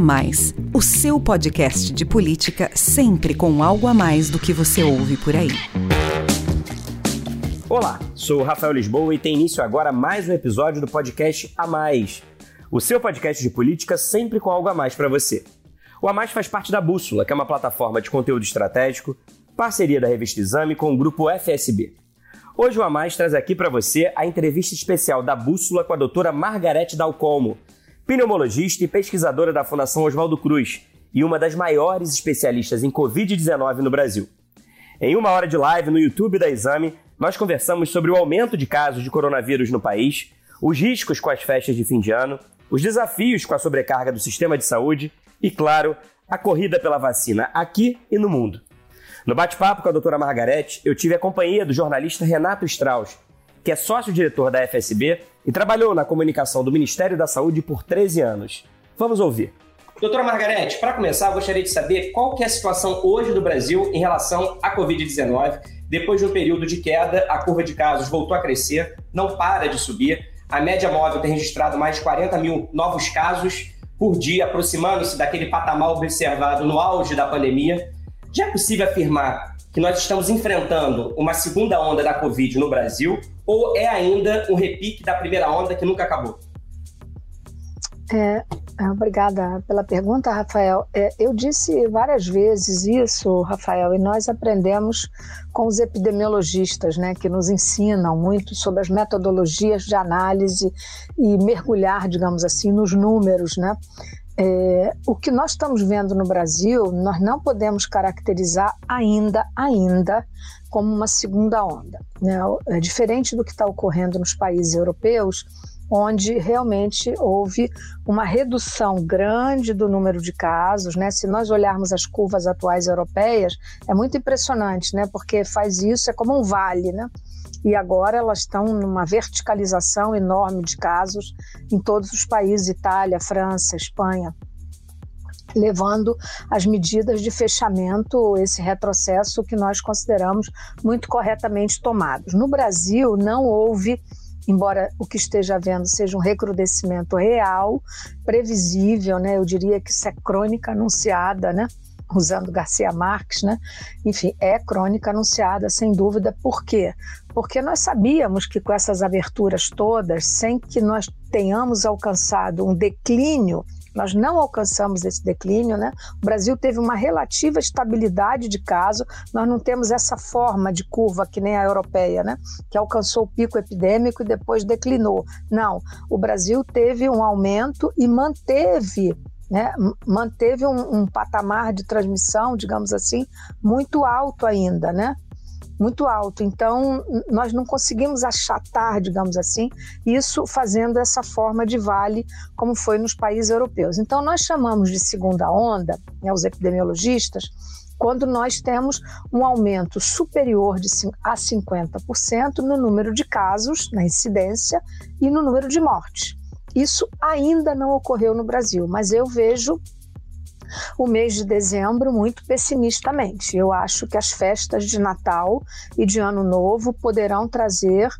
Mais, o seu podcast de política sempre com algo a mais do que você ouve por aí. Olá, sou Rafael Lisboa e tem início agora mais um episódio do podcast A Mais, o seu podcast de política sempre com algo a mais para você. O A Mais faz parte da Bússola, que é uma plataforma de conteúdo estratégico, parceria da revista Exame com o grupo FSB. Hoje o A Mais traz aqui para você a entrevista especial da Bússola com a doutora Margarete Dalcomo, pneumologista e pesquisadora da Fundação Oswaldo Cruz e uma das maiores especialistas em Covid-19 no Brasil. Em uma hora de live no YouTube da Exame, nós conversamos sobre o aumento de casos de coronavírus no país, os riscos com as festas de fim de ano, os desafios com a sobrecarga do sistema de saúde e, claro, a corrida pela vacina aqui e no mundo. No bate-papo com a doutora Margarete, eu tive a companhia do jornalista Renato Strauss, que é sócio-diretor da FSB e trabalhou na comunicação do Ministério da Saúde por 13 anos. Vamos ouvir. Doutora Margarete, para começar, gostaria de saber qual que é a situação hoje do Brasil em relação à Covid-19. Depois de um período de queda, a curva de casos voltou a crescer, não para de subir. A média móvel tem registrado mais de 40 mil novos casos por dia, aproximando-se daquele patamar observado no auge da pandemia. Já é possível afirmar que nós estamos enfrentando uma segunda onda da Covid no Brasil ou é ainda um repique da primeira onda que nunca acabou? É, é obrigada pela pergunta, Rafael. É, eu disse várias vezes isso, Rafael, e nós aprendemos com os epidemiologistas, né, que nos ensinam muito sobre as metodologias de análise e mergulhar, digamos assim, nos números, né? É, o que nós estamos vendo no Brasil, nós não podemos caracterizar ainda, ainda, como uma segunda onda. Né? É diferente do que está ocorrendo nos países europeus, onde realmente houve uma redução grande do número de casos, né? Se nós olharmos as curvas atuais europeias, é muito impressionante, né? Porque faz isso é como um vale, né? E agora elas estão numa verticalização enorme de casos em todos os países Itália, França, Espanha levando as medidas de fechamento, esse retrocesso que nós consideramos muito corretamente tomados. No Brasil, não houve, embora o que esteja havendo seja um recrudescimento real, previsível, né? eu diria que isso é crônica anunciada, né? usando Garcia Marques, né? Enfim, é crônica anunciada, sem dúvida. Por quê? Porque nós sabíamos que com essas aberturas todas, sem que nós tenhamos alcançado um declínio, nós não alcançamos esse declínio, né? O Brasil teve uma relativa estabilidade de caso, nós não temos essa forma de curva que nem a europeia, né? Que alcançou o pico epidêmico e depois declinou. Não, o Brasil teve um aumento e manteve né, manteve um, um, patamar de transmissão, digamos assim, muito alto ainda, né? Muito alto. Então, nós não conseguimos achatar, digamos assim, isso fazendo essa forma de vale, como foi nos países europeus. Então, nós chamamos de segunda onda, né, os epidemiologistas, quando nós temos um aumento superior de a 50% no número de casos, na incidência e no número de mortes. Isso ainda não ocorreu no Brasil, mas eu vejo o mês de dezembro muito pessimistamente. Eu acho que as festas de Natal e de Ano Novo poderão trazer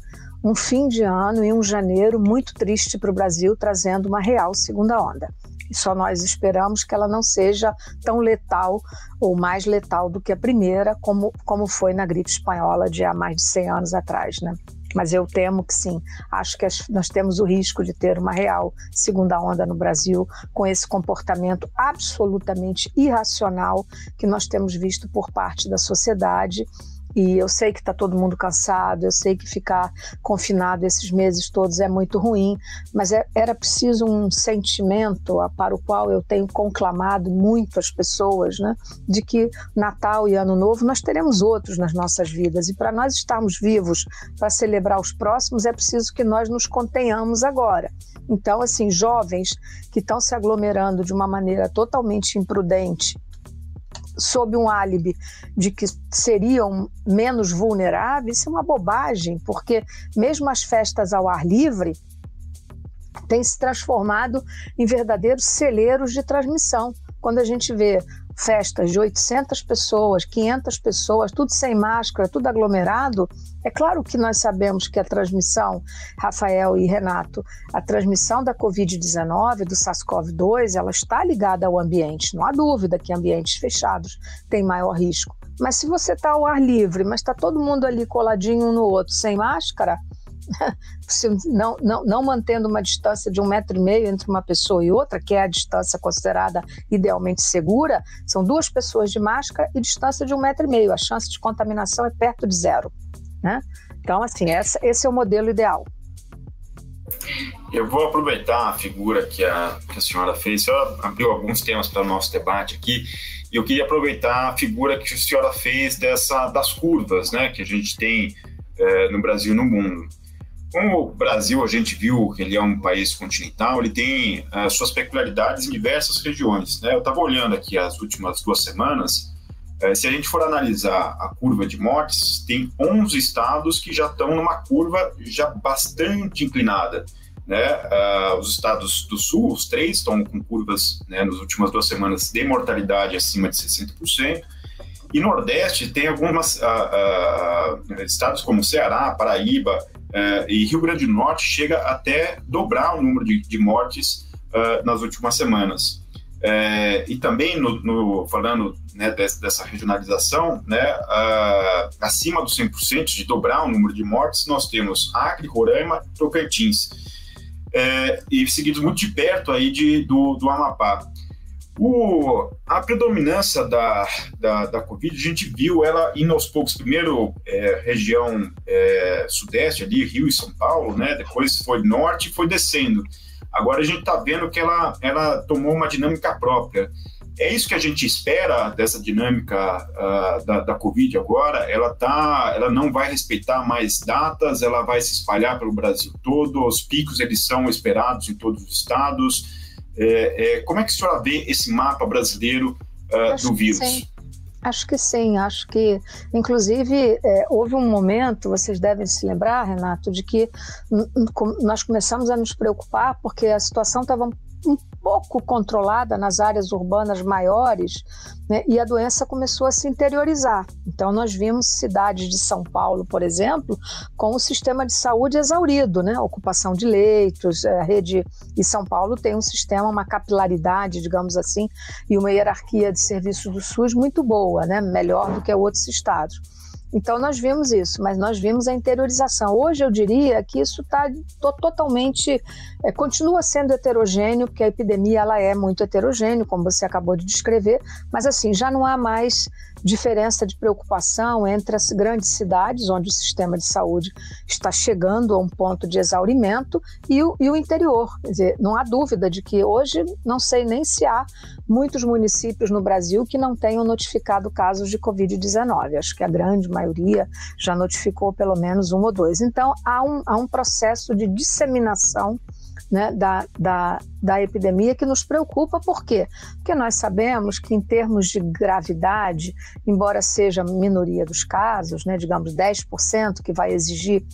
um fim de ano e um janeiro muito triste para o Brasil, trazendo uma real segunda onda. E só nós esperamos que ela não seja tão letal ou mais letal do que a primeira, como, como foi na gripe espanhola de há mais de 100 anos atrás, né? Mas eu temo que sim. Acho que nós temos o risco de ter uma real segunda onda no Brasil, com esse comportamento absolutamente irracional que nós temos visto por parte da sociedade e eu sei que está todo mundo cansado, eu sei que ficar confinado esses meses todos é muito ruim, mas é, era preciso um sentimento para o qual eu tenho conclamado muito as pessoas, né, de que Natal e Ano Novo nós teremos outros nas nossas vidas e para nós estarmos vivos para celebrar os próximos é preciso que nós nos contenhamos agora. Então, assim, jovens que estão se aglomerando de uma maneira totalmente imprudente sob um álibi de que seriam menos vulneráveis, isso é uma bobagem, porque mesmo as festas ao ar livre têm se transformado em verdadeiros celeiros de transmissão. Quando a gente vê festas de 800 pessoas, 500 pessoas, tudo sem máscara, tudo aglomerado, é claro que nós sabemos que a transmissão, Rafael e Renato, a transmissão da Covid-19, do SARS-CoV-2, ela está ligada ao ambiente. Não há dúvida que ambientes fechados têm maior risco. Mas se você está ao ar livre, mas está todo mundo ali coladinho um no outro, sem máscara, não, não, não mantendo uma distância de um metro e meio entre uma pessoa e outra, que é a distância considerada idealmente segura, são duas pessoas de máscara e distância de um metro e meio. A chance de contaminação é perto de zero. Né? Então, assim, essa, esse é o modelo ideal. Eu vou aproveitar a figura que a, que a senhora fez. A senhora abriu alguns temas para o nosso debate aqui. E eu queria aproveitar a figura que a senhora fez dessa, das curvas né, que a gente tem é, no Brasil e no mundo. Como o Brasil, a gente viu que ele é um país continental, ele tem as uh, suas peculiaridades em diversas regiões. Né? Eu estava olhando aqui as últimas duas semanas, uh, se a gente for analisar a curva de mortes, tem 11 estados que já estão numa curva já bastante inclinada. Né? Uh, os estados do sul, os três, estão com curvas né, nas últimas duas semanas de mortalidade acima de 60%. E Nordeste tem alguns estados como Ceará, Paraíba, Uh, e Rio Grande do Norte chega até dobrar o número de, de mortes uh, nas últimas semanas. Uh, e também, no, no falando né, dessa, dessa, regionalização, né, acima dos 100% de dobrar o número de mortes, nós temos Acre, Roraima, Tocantins, e seguidos muito de perto aí de, do, do Amapá. O, a predominância da, da, da Covid, a gente viu ela indo aos poucos, primeiro é, região é, sudeste ali, Rio e São Paulo, né? depois foi norte e foi descendo. Agora a gente está vendo que ela, ela tomou uma dinâmica própria. É isso que a gente espera dessa dinâmica uh, da, da Covid agora. Ela, tá, ela não vai respeitar mais datas, ela vai se espalhar pelo Brasil todo. Os picos eles são esperados em todos os estados é, é, como é que a senhora vê esse mapa brasileiro uh, do vírus? Sim. Acho que sim, acho que, inclusive, é, houve um momento, vocês devem se lembrar, Renato, de que nós começamos a nos preocupar porque a situação estava um pouco controlada nas áreas urbanas maiores né, e a doença começou a se interiorizar. Então, nós vimos cidades de São Paulo, por exemplo, com o sistema de saúde exaurido, né, ocupação de leitos, a rede. E São Paulo tem um sistema, uma capilaridade, digamos assim, e uma hierarquia de serviços do SUS muito boa, né, melhor do que outros estados. Então nós vimos isso, mas nós vimos a interiorização. Hoje eu diria que isso está totalmente, é, continua sendo heterogêneo, porque a epidemia ela é muito heterogênea, como você acabou de descrever, mas assim, já não há mais diferença de preocupação entre as grandes cidades, onde o sistema de saúde está chegando a um ponto de exaurimento, e o, e o interior. Quer dizer, não há dúvida de que hoje, não sei nem se há muitos municípios no Brasil que não tenham notificado casos de Covid-19. Acho que a grande maioria já notificou pelo menos um ou dois. Então, há um, há um processo de disseminação né, da, da, da epidemia que nos preocupa, por quê? Porque nós sabemos que, em termos de gravidade, embora seja minoria dos casos, né, digamos 10%, que vai exigir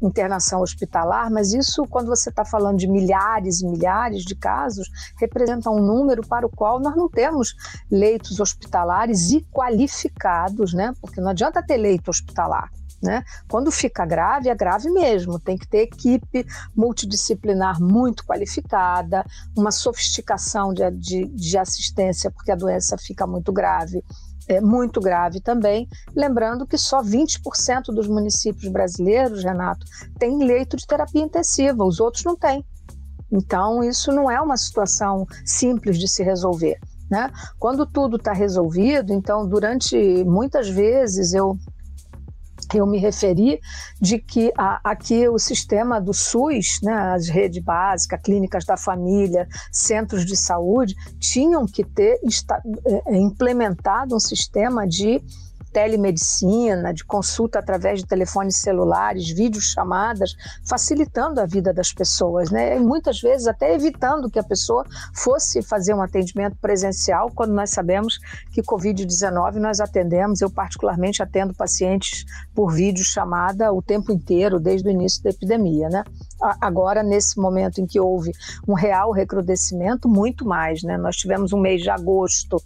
internação hospitalar, mas isso, quando você está falando de milhares e milhares de casos, representa um número para o qual nós não temos leitos hospitalares e qualificados, né? Porque não adianta ter leito hospitalar. Né? Quando fica grave, é grave mesmo. Tem que ter equipe multidisciplinar muito qualificada, uma sofisticação de, de, de assistência, porque a doença fica muito grave. É muito grave também. Lembrando que só 20% dos municípios brasileiros, Renato, tem leito de terapia intensiva, os outros não têm. Então, isso não é uma situação simples de se resolver. Né? Quando tudo está resolvido, então, durante muitas vezes eu eu me referi de que a, aqui o sistema do SUS, né, as redes básicas, clínicas da família, centros de saúde, tinham que ter esta, é, implementado um sistema de telemedicina, de consulta através de telefones celulares, videochamadas, facilitando a vida das pessoas, né? E muitas vezes até evitando que a pessoa fosse fazer um atendimento presencial, quando nós sabemos que Covid-19 nós atendemos, eu particularmente atendo pacientes por videochamada o tempo inteiro, desde o início da epidemia, né? Agora, nesse momento em que houve um real recrudescimento, muito mais, né? Nós tivemos um mês de agosto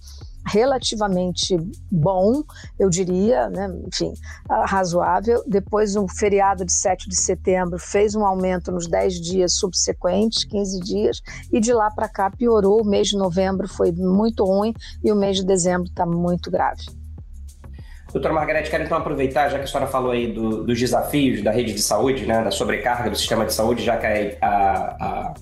relativamente bom, eu diria, né? enfim, razoável. Depois, um feriado de 7 de setembro fez um aumento nos 10 dias subsequentes, 15 dias, e de lá para cá piorou. O mês de novembro foi muito ruim e o mês de dezembro está muito grave. Doutora Margarete, quero então aproveitar, já que a senhora falou aí do, dos desafios da rede de saúde, né, da sobrecarga do sistema de saúde, já que a, a,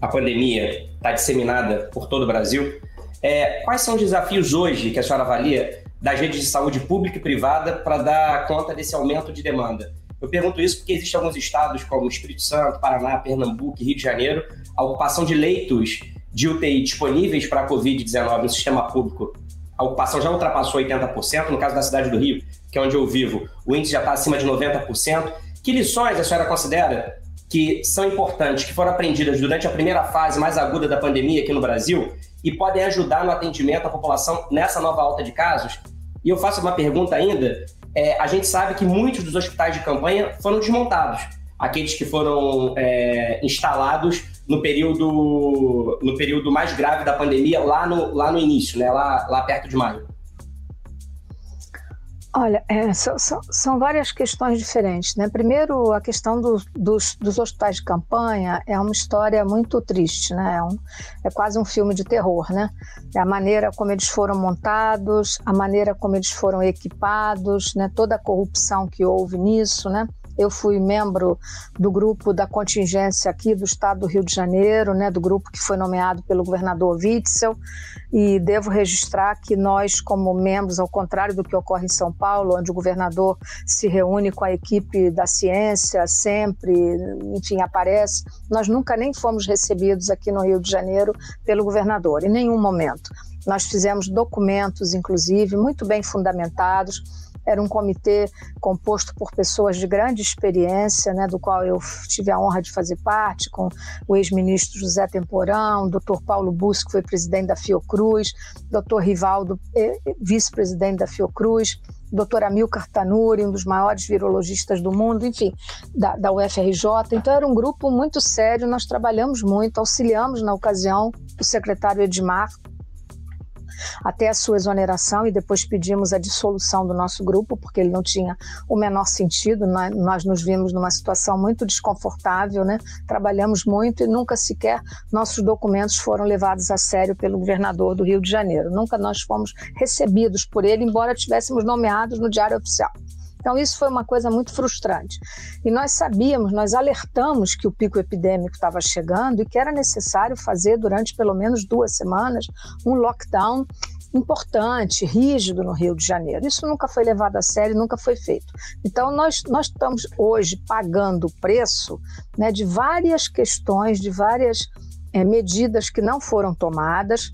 a pandemia está disseminada por todo o Brasil. É, quais são os desafios hoje que a senhora avalia das redes de saúde pública e privada para dar conta desse aumento de demanda? Eu pergunto isso porque existem alguns estados, como Espírito Santo, Paraná, Pernambuco Rio de Janeiro, a ocupação de leitos de UTI disponíveis para a Covid-19 no sistema público a ocupação já ultrapassou 80%, no caso da cidade do Rio, que é onde eu vivo, o índice já está acima de 90%. Que lições a senhora considera que são importantes, que foram aprendidas durante a primeira fase mais aguda da pandemia aqui no Brasil e podem ajudar no atendimento à população nessa nova alta de casos? E eu faço uma pergunta ainda. É, a gente sabe que muitos dos hospitais de campanha foram desmontados. Aqueles que foram é, instalados no período, no período mais grave da pandemia, lá no, lá no início, né? lá, lá perto de maio? Olha, é, são, são, várias questões diferentes. Né? Primeiro, a questão do, dos, dos, hospitais de campanha é uma história muito triste, né? é, um, é, quase um filme de terror. Né? É a maneira como eles foram montados, a maneira como eles foram equipados, né? toda a corrupção que houve nisso. Né? Eu fui membro do grupo da contingência aqui do estado do Rio de Janeiro, né, do grupo que foi nomeado pelo governador Witzel, e devo registrar que nós, como membros, ao contrário do que ocorre em São Paulo, onde o governador se reúne com a equipe da ciência sempre, enfim, aparece, nós nunca nem fomos recebidos aqui no Rio de Janeiro pelo governador, em nenhum momento. Nós fizemos documentos, inclusive, muito bem fundamentados era um comitê composto por pessoas de grande experiência, né, do qual eu tive a honra de fazer parte, com o ex-ministro José Temporão, doutor Paulo Busco, que foi presidente da Fiocruz, doutor Rivaldo, eh, vice-presidente da Fiocruz, doutor Amilcar Tanuri, um dos maiores virologistas do mundo, enfim, da, da UFRJ. Então era um grupo muito sério, nós trabalhamos muito, auxiliamos na ocasião o secretário Edmar, até a sua exoneração e depois pedimos a dissolução do nosso grupo, porque ele não tinha o menor sentido. Nós, nos vimos numa situação muito desconfortável, né? trabalhamos muito e nunca sequer nossos documentos foram levados a sério pelo governador do Rio de Janeiro. Nunca nós fomos recebidos por ele, embora tivéssemos nomeados no Diário Oficial. Então, isso foi uma coisa muito frustrante. E nós sabíamos, nós alertamos que o pico epidêmico estava chegando e que era necessário fazer durante pelo menos duas semanas um lockdown importante, rígido no Rio de Janeiro. Isso nunca foi levado a sério, nunca foi feito. Então, nós, nós estamos hoje pagando o preço né, de várias questões, de várias é, medidas que não foram tomadas,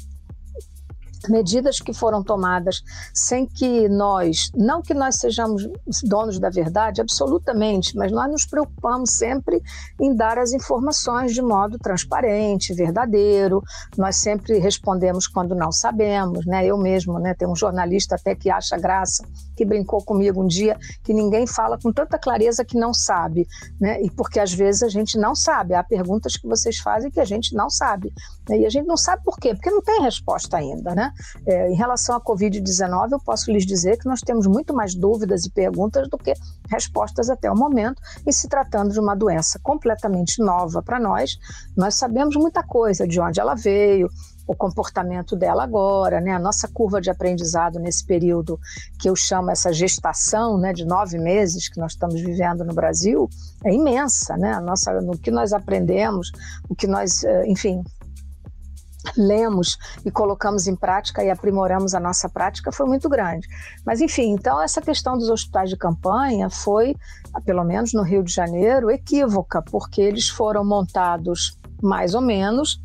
medidas que foram tomadas sem que nós, não que nós sejamos donos da verdade, absolutamente, mas nós nos preocupamos sempre em dar as informações de modo transparente, verdadeiro. Nós sempre respondemos quando não sabemos, né? Eu mesmo, né? Tem um jornalista até que acha graça que brincou comigo um dia que ninguém fala com tanta clareza que não sabe, né? E porque às vezes a gente não sabe. Há perguntas que vocês fazem que a gente não sabe. Né? E a gente não sabe por quê? Porque não tem resposta ainda, né? É, em relação à Covid-19, eu posso lhes dizer que nós temos muito mais dúvidas e perguntas do que respostas até o momento. E se tratando de uma doença completamente nova para nós, nós sabemos muita coisa de onde ela veio, o comportamento dela agora, né? A nossa curva de aprendizado nesse período que eu chamo essa gestação, né, de nove meses que nós estamos vivendo no Brasil, é imensa, né? A nossa, no que nós aprendemos, o que nós, eh, enfim, lemos e colocamos em prática e aprimoramos a nossa prática foi muito grande. Mas, enfim, então essa questão dos hospitais de campanha foi, pelo menos no Rio de Janeiro, equívoca, porque eles foram montados mais ou menos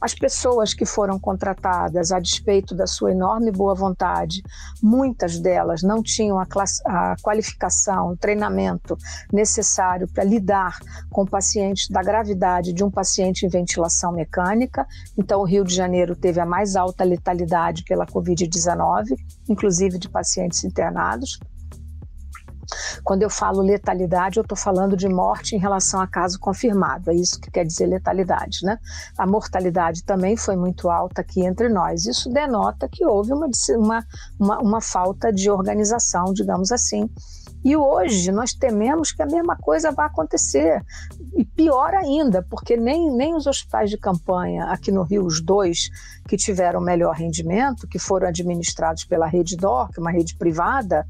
as pessoas que foram contratadas, a despeito da sua enorme boa vontade, muitas delas não tinham a, a qualificação, o treinamento necessário para lidar com pacientes da gravidade de um paciente em ventilação mecânica. Então, o Rio de Janeiro teve a mais alta letalidade pela Covid-19, inclusive de pacientes internados. Quando eu falo letalidade, eu estou falando de morte em relação a caso confirmado. É isso que quer dizer letalidade, né? A mortalidade também foi muito alta aqui entre nós. Isso denota que houve uma, uma, uma, uma falta de organização, digamos assim, e hoje nós tememos que a mesma coisa vá acontecer. E pior ainda, porque nem, nem os hospitais de campanha, aqui no Rio, os dois que tiveram melhor rendimento, que foram administrados pela Rede DOR, que é uma rede privada,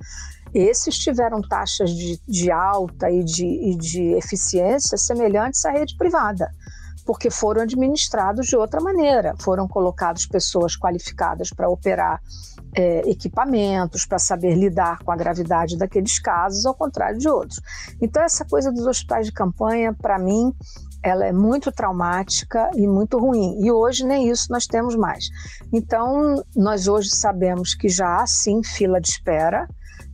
esses tiveram taxas de, de alta e de, e de eficiência semelhantes à rede privada porque foram administrados de outra maneira. Foram colocadas pessoas qualificadas para operar é, equipamentos, para saber lidar com a gravidade daqueles casos, ao contrário de outros. Então, essa coisa dos hospitais de campanha, para mim, ela é muito traumática e muito ruim. E hoje nem isso nós temos mais. Então, nós hoje sabemos que já há sim fila de espera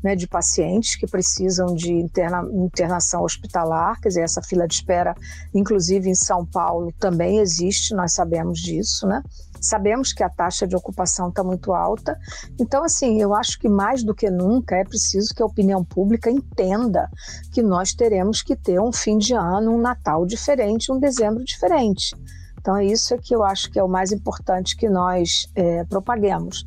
né, de pacientes que precisam de interna, internação hospitalar, quer dizer, essa fila de espera, inclusive em São Paulo, também existe, nós sabemos disso, né? Sabemos que a taxa de ocupação está muito alta. Então, assim, eu acho que mais do que nunca é preciso que a opinião pública entenda que nós teremos que ter um fim de ano, um Natal diferente, um dezembro diferente. Então, é isso que eu acho que é o mais importante que nós é, propaguemos.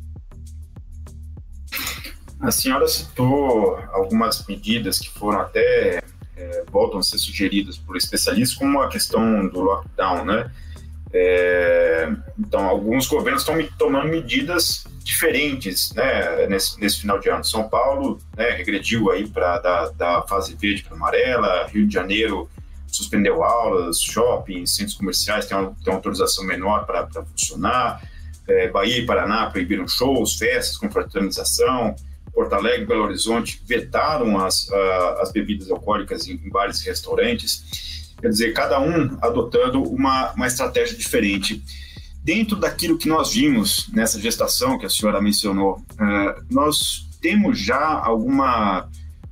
A senhora citou algumas medidas que foram até é, voltam a ser sugeridas por especialistas, como a questão do lockdown, né? É, então, alguns governos estão tomando medidas diferentes né, nesse, nesse, final de ano. São Paulo né, regrediu aí para da, da fase verde para amarela, Rio de Janeiro suspendeu aulas, shoppings, centros comerciais têm uma, têm autorização menor para funcionar, é, Bahia e Paraná proibiram shows, festas com fraternização, Porto Alegre, Belo Horizonte vetaram as, uh, as bebidas alcoólicas em, em bares e restaurantes. Quer dizer, cada um adotando uma, uma estratégia diferente. Dentro daquilo que nós vimos nessa gestação que a senhora mencionou, uh, nós temos já alguma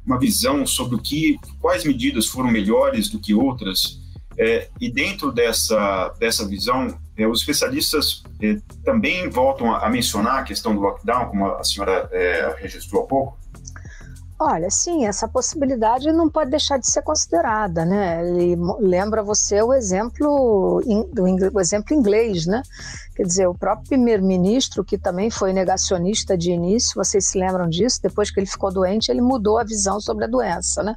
uma visão sobre o que, quais medidas foram melhores do que outras? É, e dentro dessa, dessa visão, é, os especialistas é, também voltam a, a, mencionar a questão do lockdown, como a, senhora é, registrou há pouco? Olha, sim, essa possibilidade não pode deixar de ser considerada, né? E lembra você o exemplo, o exemplo inglês, né? Quer dizer, o próprio primeiro-ministro, que também foi negacionista de início, vocês se lembram disso? Depois que ele ficou doente, ele mudou a visão sobre a doença, né?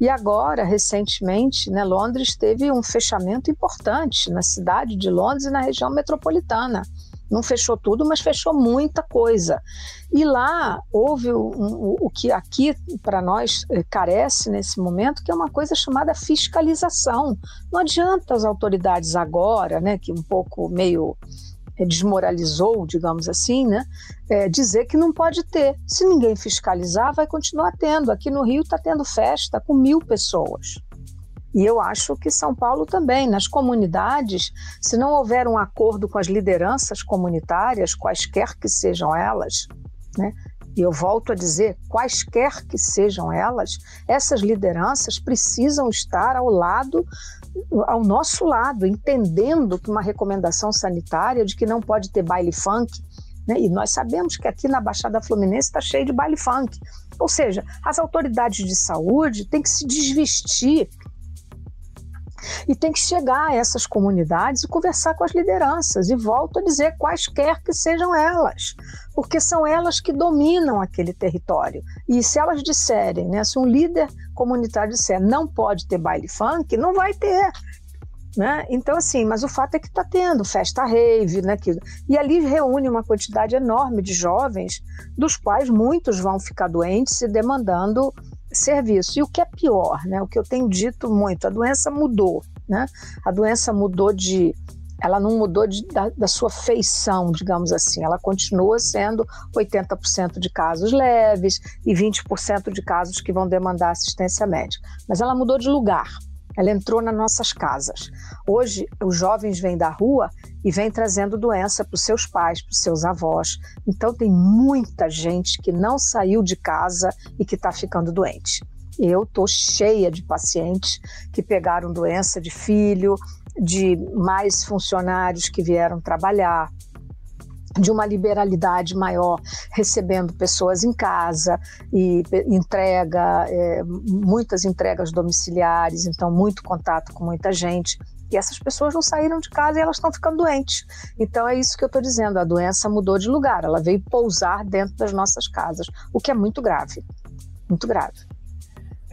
E agora, recentemente, né, Londres teve um fechamento importante na cidade de Londres e na região metropolitana não fechou tudo, mas fechou muita coisa. E lá houve um, o que aqui para nós eh, carece nesse momento, que é uma coisa chamada fiscalização. Não adianta as autoridades agora, né, que um pouco meio eh, desmoralizou, digamos assim, né, é, dizer que não pode ter. Se ninguém fiscalizar, vai continuar tendo. Aqui no Rio está tendo festa com mil pessoas. E eu acho que São Paulo também, nas comunidades, se não houver um acordo com as lideranças comunitárias, quaisquer que sejam elas, né? E eu volto a dizer, quaisquer que sejam elas, essas lideranças precisam estar ao lado, ao nosso lado, entendendo que uma recomendação sanitária de que não pode ter baile funk, né? e nós sabemos que aqui na Baixada Fluminense está cheio de baile funk. Ou seja, as autoridades de saúde têm que se desvestir e tem que chegar a essas comunidades e conversar com as lideranças. E volto a dizer, quaisquer que sejam elas, porque são elas que dominam aquele território. E se elas disserem, né, se um líder comunitário disser não pode ter baile funk, não vai ter. Né? Então, assim, mas o fato é que está tendo festa rave, né? Que, e ali reúne uma quantidade enorme de jovens, dos quais muitos vão ficar doentes e demandando serviço. E o que é pior, né? O que eu tenho dito muito, a doença mudou, né? A doença mudou de ela não mudou de, da, da, sua feição, digamos assim. Ela continua sendo 80% de casos leves e 20% de casos que vão demandar assistência médica. Mas ela mudou de lugar. Ela entrou nas nossas casas. Hoje, os jovens vêm da rua e vêm trazendo doença para os seus pais, para os seus avós. Então, tem muita gente que não saiu de casa e que está ficando doente. Eu estou cheia de pacientes que pegaram doença de filho, de mais funcionários que vieram trabalhar. de uma liberalidade maior, recebendo pessoas em casa e entrega, é, muitas entregas domiciliares, então muito contato com muita gente. E essas pessoas não saíram de casa e elas estão ficando doentes. Então é isso que eu estou dizendo: a doença mudou de lugar, ela veio pousar dentro das nossas casas, o que é muito grave. Muito grave.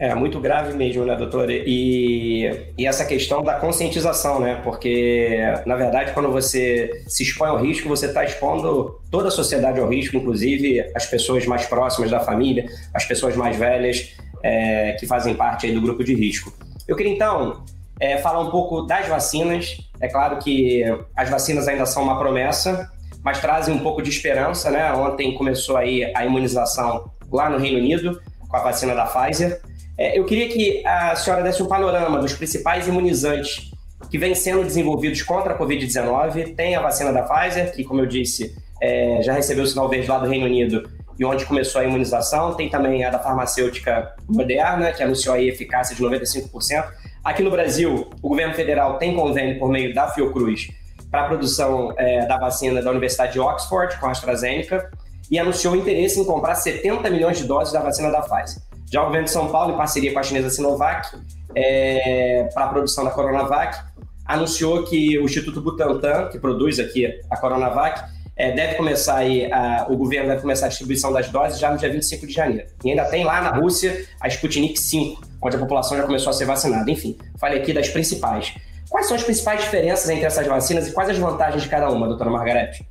É muito grave mesmo, né, doutora? E, e essa questão da conscientização, né? Porque, na verdade, quando você se expõe ao risco, você está expondo toda a sociedade ao risco, inclusive as pessoas mais próximas da família, as pessoas mais velhas é, que fazem parte aí do grupo de risco. Eu queria, então, é, falar um pouco das vacinas. É claro que as vacinas ainda são uma promessa, mas trazem um pouco de esperança, né? Ontem começou aí a imunização lá no Reino Unido com a vacina da Pfizer. É, eu queria que a senhora desse um panorama dos principais imunizantes que vêm sendo desenvolvidos contra a Covid-19. Tem a vacina da Pfizer, que, como eu disse, é, já recebeu o sinal verde lá do Reino Unido e onde começou a imunização. Tem também a da farmacêutica Moderna, que anunciou a eficácia de 95%. Aqui no Brasil, o governo federal tem convênio por meio da Fiocruz para a produção é, da vacina da Universidade de Oxford com a AstraZeneca e anunciou interesse em comprar 70 milhões de doses da vacina da Pfizer. Já o governo de São Paulo, em parceria com a chinesa Sinovac, é, para a produção da Coronavac, anunciou que o Instituto Butantan, que produz aqui a Coronavac, é, deve começar aí, a, o governo deve começar a distribuição das doses já no dia 25 de janeiro. E ainda tem lá na Rússia a Sputnik 5, onde a população já começou a ser vacinada. Enfim, falei aqui das principais. Quais são as principais diferenças entre essas vacinas e quais as vantagens de cada uma, doutora Margarete?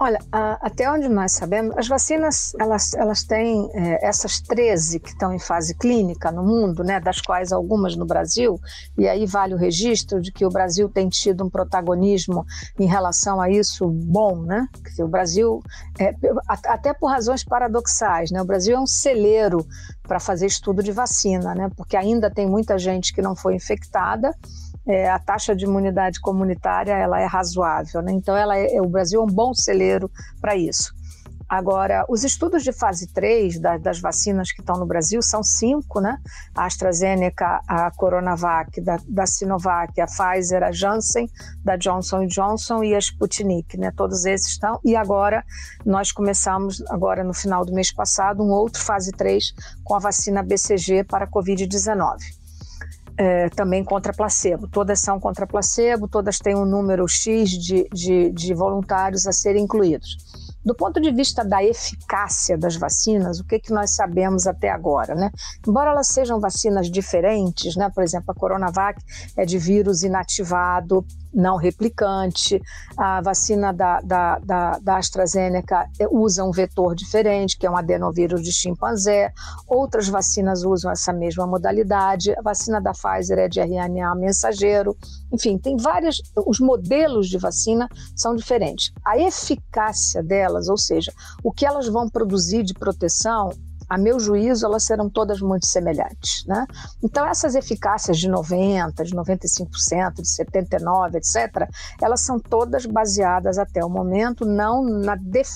Olha, até onde nós sabemos, as vacinas, elas, elas têm é, essas 13 que estão em fase clínica no mundo, né, das quais algumas no Brasil, e aí vale o registro de que o Brasil tem tido um protagonismo em relação a isso bom, né? O Brasil, é, até por razões paradoxais, né? O Brasil é um celeiro para fazer estudo de vacina, né? Porque ainda tem muita gente que não foi infectada, é, a taxa de imunidade comunitária ela é razoável. Né? Então, ela é, o Brasil é um bom celeiro para isso. Agora, os estudos de fase 3 da, das vacinas que estão no Brasil são cinco, né? A AstraZeneca, a Coronavac, da, da, Sinovac, a Pfizer, a Janssen, da Johnson Johnson e a Sputnik, né? Todos esses estão. E agora, nós começamos, agora no final do mês passado, um outro fase 3 com a vacina BCG para a Covid-19 é, também contra placebo. Todas são contra placebo, todas têm um número X de, de, de voluntários a serem incluídos. Do ponto de vista da eficácia das vacinas, o que, que nós sabemos até agora? Né? Embora elas sejam vacinas diferentes, né? por exemplo, a Coronavac é de vírus inativado, não replicante, a vacina da, da, da, da AstraZeneca usa um vetor diferente, que é um adenovírus de chimpanzé, outras vacinas usam essa mesma modalidade, a vacina da Pfizer é de RNA mensageiro, enfim, tem várias, os modelos de vacina são diferentes. A eficácia delas, ou seja, o que elas vão produzir de proteção, a meu juízo, elas serão todas muito semelhantes. Né? Então, essas eficácias de 90%, de 95%, de 79%, etc., elas são todas baseadas até o momento não na, def,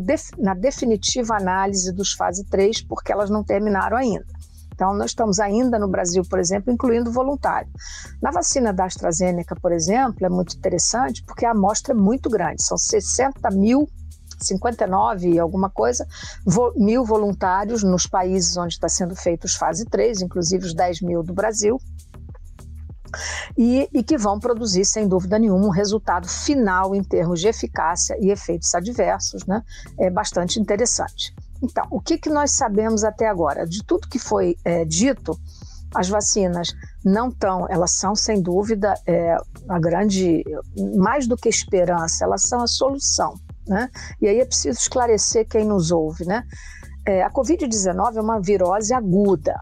def, na definitiva análise dos fase 3, porque elas não terminaram ainda. Então, nós estamos ainda no Brasil, por exemplo, incluindo voluntário. Na vacina da AstraZeneca, por exemplo, é muito interessante porque a amostra é muito grande, são 60 mil 59 e alguma coisa, mil voluntários nos países onde está sendo feitos fase 3, inclusive os 10 mil do Brasil, e, e, que vão produzir, sem dúvida nenhuma, um resultado final em termos de eficácia e efeitos adversos, né? É bastante interessante. Então, o que, que nós sabemos até agora? De tudo que foi é, dito, as vacinas não estão, elas são sem dúvida é, a grande, mais do que esperança, elas são a solução. Né? E aí é preciso esclarecer quem nos ouve. Né? É, a Covid-19 é uma virose aguda.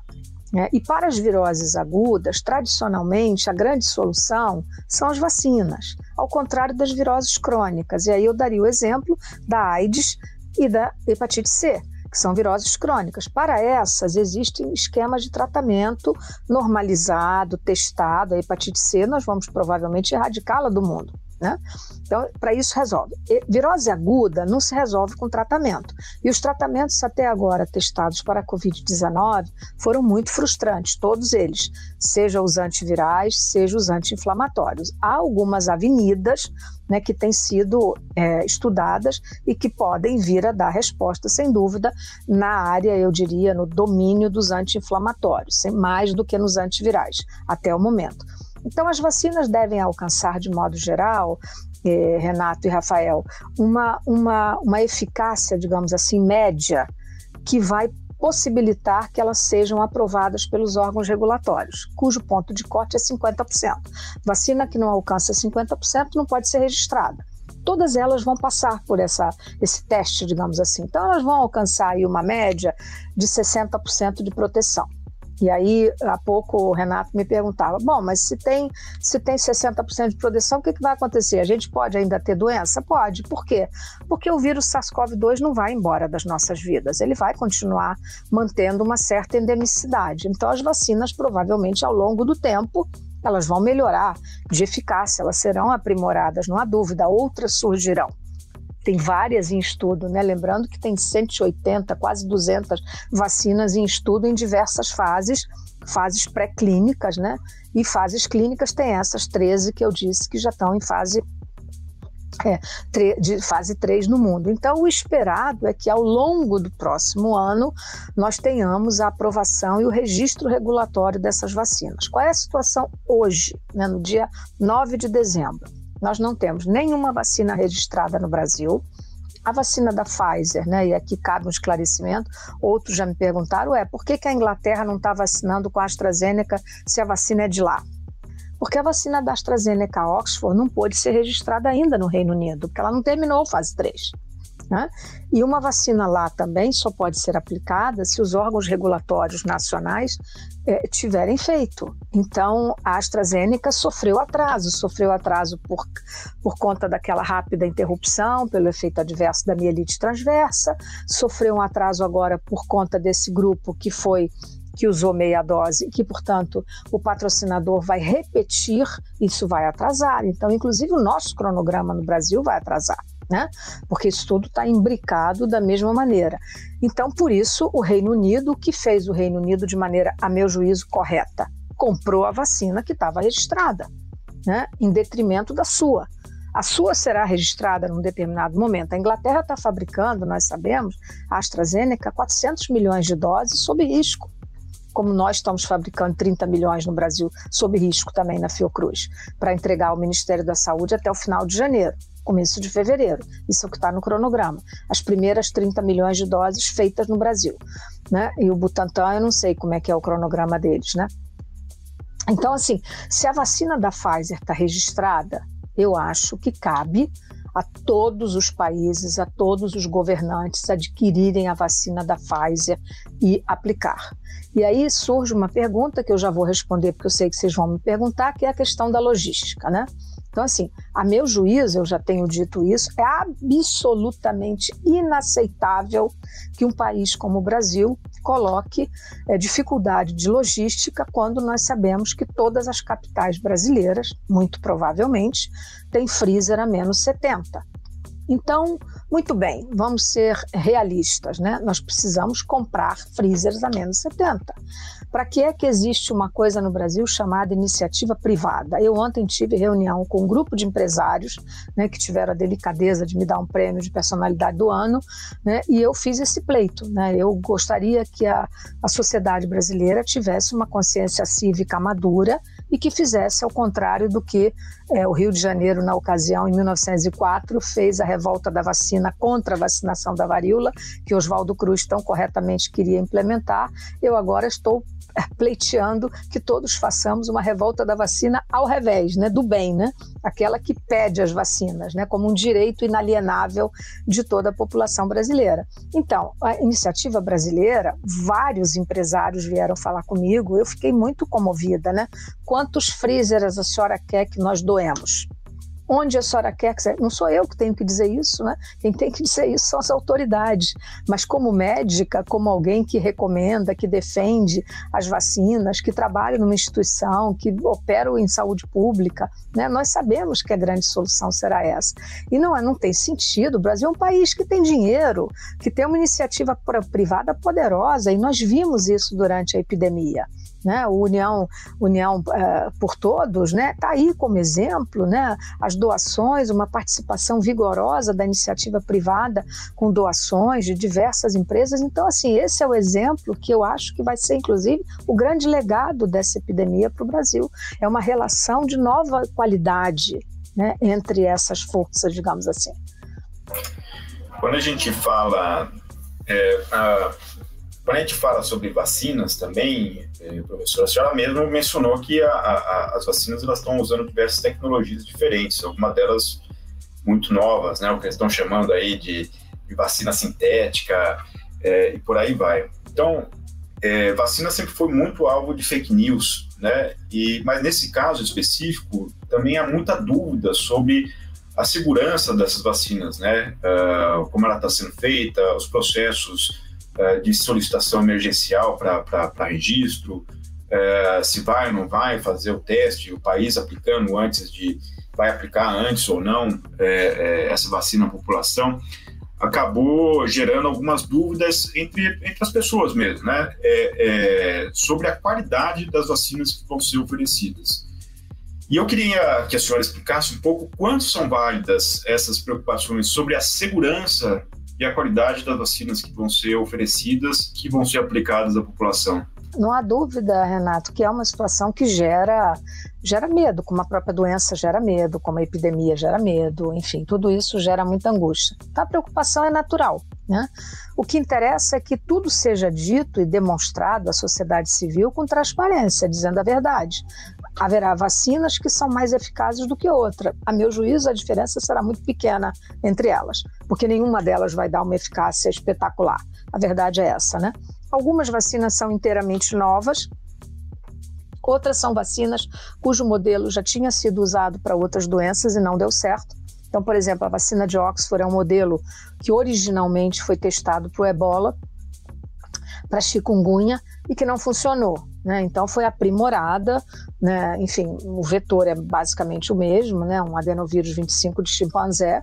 Né? E para as viroses agudas, tradicionalmente, a grande solução são as vacinas, ao contrário das viroses crônicas. E aí eu daria o exemplo da AIDS e da hepatite C, que são viroses crônicas. Para essas, existem esquemas de tratamento normalizado, testado. A hepatite C, nós vamos provavelmente erradicá-la do mundo. Né? Então, para isso resolve. E virose aguda não se resolve com tratamento. E os tratamentos até agora testados para a Covid-19 foram muito frustrantes, todos eles, seja os antivirais, seja os anti-inflamatórios. Há algumas avenidas né, que têm sido é, estudadas e que podem vir a dar resposta, sem dúvida, na área, eu diria, no domínio dos anti-inflamatórios, mais do que nos antivirais, até o momento. Então, as vacinas devem alcançar, de modo geral, eh, Renato e Rafael, uma, uma, uma eficácia, digamos assim, média, que vai possibilitar que elas sejam aprovadas pelos órgãos regulatórios, cujo ponto de corte é 50%. Vacina que não alcança 50% não pode ser registrada. Todas elas vão passar por essa, esse teste, digamos assim. Então, elas vão alcançar aí uma média de 60% de proteção. E aí, há pouco, o Renato me perguntava: bom, mas se tem, se tem 60% de proteção, o que, que vai acontecer? A gente pode ainda ter doença? Pode. Por quê? Porque o vírus SARS-CoV-2 não vai embora das nossas vidas, ele vai continuar mantendo uma certa endemicidade. Então, as vacinas, provavelmente, ao longo do tempo, elas vão melhorar de eficácia, elas serão aprimoradas, não há dúvida, outras surgirão tem várias em estudo, né? Lembrando que tem 180, quase 200 vacinas em estudo em diversas fases, fases pré-clínicas, né? E fases clínicas tem essas 13 que eu disse que já estão em fase é, de fase 3 no mundo. Então, o esperado é que ao longo do próximo ano nós tenhamos a aprovação e o registro regulatório dessas vacinas. Qual é a situação hoje, né, no dia 9 de dezembro? Nós não temos nenhuma vacina registrada no Brasil. A vacina da Pfizer, né, e aqui cabe um esclarecimento, outros já me perguntaram, é, por que, que a Inglaterra não está vacinando com a AstraZeneca se a vacina é de lá? Porque a vacina da AstraZeneca Oxford não pôde ser registrada ainda no Reino Unido, porque ela não terminou fase 3. Né? E uma vacina lá também só pode ser aplicada se os órgãos regulatórios nacionais é, tiverem feito. Então, a AstraZeneca sofreu atraso, sofreu atraso por, por conta daquela rápida interrupção, pelo efeito adverso da mielite transversa, sofreu um atraso agora por conta desse grupo que foi que usou meia dose, que, portanto, o patrocinador vai repetir, isso vai atrasar. Então, inclusive, o nosso cronograma no Brasil vai atrasar né? Porque isso tudo está imbricado da mesma maneira. Então, por isso, o Reino Unido, que fez o Reino Unido de maneira, a meu juízo, correta? Comprou a vacina que estava registrada, né? Em detrimento da sua. A sua será registrada num determinado momento. A Inglaterra está fabricando, nós sabemos, a AstraZeneca, 400 milhões de doses sob risco como nós estamos fabricando 30 milhões no Brasil, sob risco também na Fiocruz, para entregar ao Ministério da Saúde até o final de janeiro começo de fevereiro. Isso é o que está no cronograma. As primeiras 30 milhões de doses feitas no Brasil. Né? E o Butantan, eu não sei como é que é o cronograma deles, né? Então, assim, se a vacina da Pfizer está registrada, eu acho que cabe a todos os países, a todos os governantes adquirirem a vacina da Pfizer e aplicar. E aí surge uma pergunta que eu já vou responder, porque eu sei que vocês vão me perguntar, que é a questão da logística, né? Então, assim, a meu juízo, eu já tenho dito isso, é absolutamente inaceitável que um país como o Brasil coloque é, dificuldade de logística quando nós sabemos que todas as capitais brasileiras, muito provavelmente, têm freezer a menos 70. Então, muito bem, vamos ser realistas, né? Nós precisamos comprar freezers a menos 70. Para que é que existe uma coisa no Brasil chamada iniciativa privada? Eu ontem tive reunião com um grupo de empresários né, que tiveram a delicadeza de me dar um prêmio de personalidade do ano né, e eu fiz esse pleito. Né? Eu gostaria que a, a sociedade brasileira tivesse uma consciência cívica madura e que fizesse ao contrário do que é, o Rio de Janeiro, na ocasião, em 1904, fez a revolta da vacina contra a vacinação da varíola, que Oswaldo Cruz tão corretamente queria implementar. Eu agora estou pleiteando que todos façamos uma revolta da vacina ao revés, né, do bem, né, aquela que pede as vacinas, né, como um direito inalienável de toda a população brasileira. Então, a iniciativa brasileira, vários empresários vieram falar comigo, eu fiquei muito comovida, né? Quantos freezers a senhora quer que nós doemos? Onde a senhora quer que você... Não sou eu que tenho que dizer isso, né? Quem tem que dizer isso são as autoridades. Mas como médica, como alguém que recomenda, que defende as vacinas, que trabalha numa instituição, que opera em saúde pública, né? Nós sabemos que a grande solução será essa. E não, é, não tem sentido. O Brasil é um país que tem dinheiro, que tem uma iniciativa privada poderosa, e nós vimos isso durante a epidemia né? O União, União uh, por Todos, né? Está aí como exemplo, né? As doações, uma participação vigorosa da iniciativa privada com doações de diversas empresas. Então, assim, esse é o exemplo que eu acho que vai ser, inclusive, o grande legado dessa epidemia para o Brasil. É uma relação de nova qualidade, né? Entre essas forças, digamos assim. Quando a gente fala é, a quando a gente fala sobre vacinas também, eh, professora, a senhora mesmo mencionou que a, a, as vacinas elas estão usando diversas tecnologias diferentes, algumas delas muito novas, né, o que eles estão chamando aí de, de vacina sintética é, e por aí vai. Então, é, vacina sempre foi muito alvo de fake news, né? E, mas nesse caso específico, também há muita dúvida sobre a segurança dessas vacinas, né? Uh, como ela está sendo feita, os processos é, de solicitação emergencial para registro, é, se vai ou não vai fazer o teste, o país aplicando antes de, vai aplicar antes ou não é, essa vacina à população, acabou gerando algumas dúvidas entre, entre as pessoas mesmo, né? Sobre a qualidade das vacinas que vão ser oferecidas. E eu queria que a senhora explicasse um pouco quanto são válidas essas preocupações sobre a segurança e a qualidade das vacinas que vão ser oferecidas, que vão ser aplicadas à população. Não há dúvida, Renato, que é uma situação que gera, gera medo, como a própria doença gera medo, como a epidemia gera medo, enfim, tudo isso gera muita angústia. Então, a preocupação é natural. Né? O que interessa é que tudo seja dito e demonstrado à sociedade civil com transparência, dizendo a verdade haverá vacinas que são mais eficazes do que outra. A meu juízo, a diferença será muito pequena entre elas, porque nenhuma delas vai dar uma eficácia espetacular. A verdade é essa, né? Algumas vacinas são inteiramente novas, outras são vacinas cujo modelo já tinha sido usado para outras doenças e não deu certo. Então, por exemplo, a vacina de Oxford é um modelo que originalmente foi testado para o ebola, para chikungunya e que não funcionou. Né? Então foi aprimorada, né? enfim, o vetor é basicamente o mesmo, né? um adenovírus 25 de chimpanzé.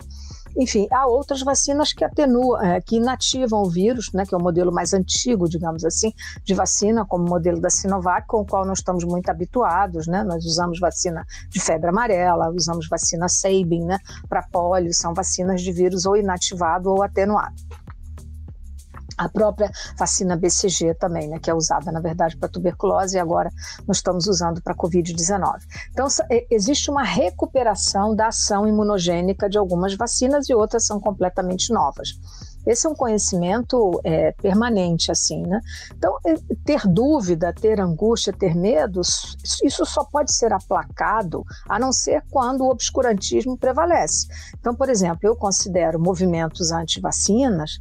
Enfim, há outras vacinas que atenuam, é, que inativam o vírus, né, que é o modelo mais antigo, digamos assim, de vacina, como o modelo da Sinovac, com o qual nós estamos muito habituados, né? Nós usamos vacina de febre amarela, usamos vacina Sabin, né, para polio, são vacinas de vírus ou inativado ou atenuado a própria vacina BCG também, né, que é usada, na verdade, para tuberculose e agora nós estamos usando para Covid-19. Então, existe uma recuperação da ação imunogênica de algumas vacinas e outras são completamente novas. Esse é um conhecimento é, permanente, assim, né? Então, ter dúvida, ter angústia, ter medos, isso só pode ser aplacado a não ser quando o obscurantismo prevalece. Então, por exemplo, eu considero movimentos anti-vacinas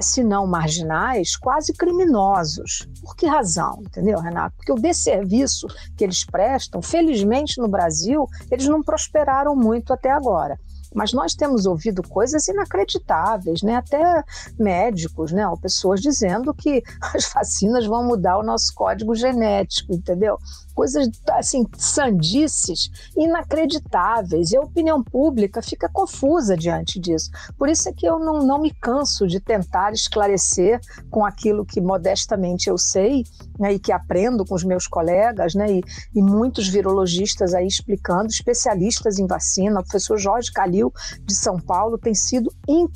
se não marginais, quase criminosos. Por que razão, entendeu, Renato? Porque o desserviço que eles prestam, felizmente no Brasil, eles não prosperaram muito até agora. Mas nós temos ouvido coisas inacreditáveis, né? Até médicos, né? Ou pessoas dizendo que as vacinas vão mudar o nosso código genético, entendeu? Coisas assim, sandices inacreditáveis. E a opinião pública fica confusa diante disso. Por isso é que eu não, não me canso de tentar esclarecer com aquilo que modestamente eu sei né, e que aprendo com os meus colegas, né, e, e muitos virologistas aí explicando, especialistas em vacina. O professor Jorge Calil de São Paulo tem sido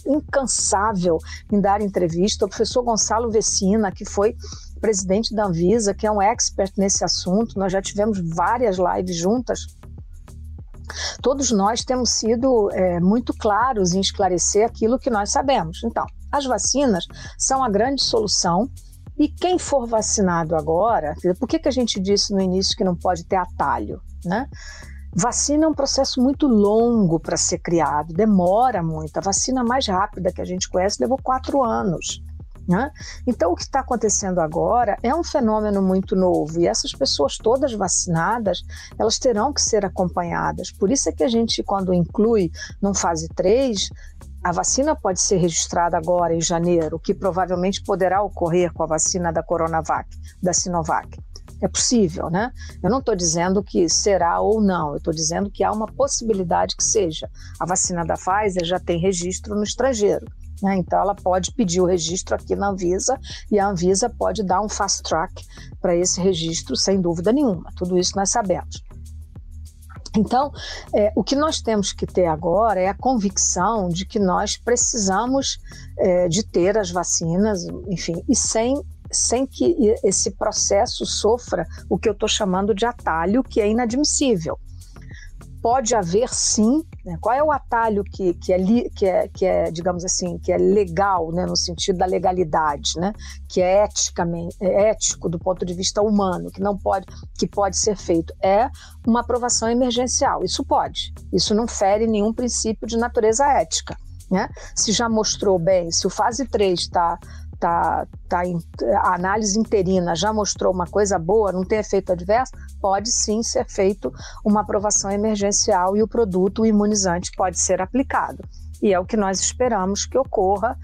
incansável em dar entrevista. O professor Gonçalo Vecina, que foi presidente da Anvisa, que é um expert nesse assunto, nós já tivemos várias lives juntas. Todos nós temos sido é, muito claros em esclarecer aquilo que nós sabemos. Então, as vacinas são a grande solução. E quem for vacinado agora, por que, que a gente disse no início que não pode ter atalho? Né? Vacina é um processo muito longo para ser criado, demora muito. A vacina mais rápida que a gente conhece levou quatro anos. Né? Então, o que está acontecendo agora é um fenômeno muito novo e essas pessoas todas vacinadas, elas terão que ser acompanhadas. Por isso é que a gente, quando inclui num fase 3, a vacina pode ser registrada agora em janeiro, o que provavelmente poderá ocorrer com a vacina da Coronavac, da Sinovac. É possível, né? Eu não estou dizendo que será ou não, eu estou dizendo que há uma possibilidade que seja. A vacina da Pfizer já tem registro no estrangeiro. Né? Então, ela pode pedir o registro aqui na Anvisa e a Anvisa pode dar um fast track para esse registro, sem dúvida nenhuma. Tudo isso nós sabemos. Então, é, o que nós temos que ter agora é a convicção de que nós precisamos é, de ter as vacinas, enfim, e sem sem que esse processo sofra o que eu estou chamando de atalho, que é inadmissível pode haver sim. Né? Qual é o atalho que, que, é, que, é, que é, digamos assim, que é legal, né? no sentido da legalidade, né? que é eticamente, é ético do ponto de vista humano, que não pode, que pode ser feito? É uma aprovação emergencial. Isso pode. Isso não fere nenhum princípio de natureza ética. Né? Se já mostrou bem, se o fase 3 está tá, tá a análise interina já mostrou uma coisa boa, não tem efeito adverso, pode sim ser feito uma aprovação emergencial e o produto o imunizante pode ser aplicado. E é o que nós esperamos que ocorra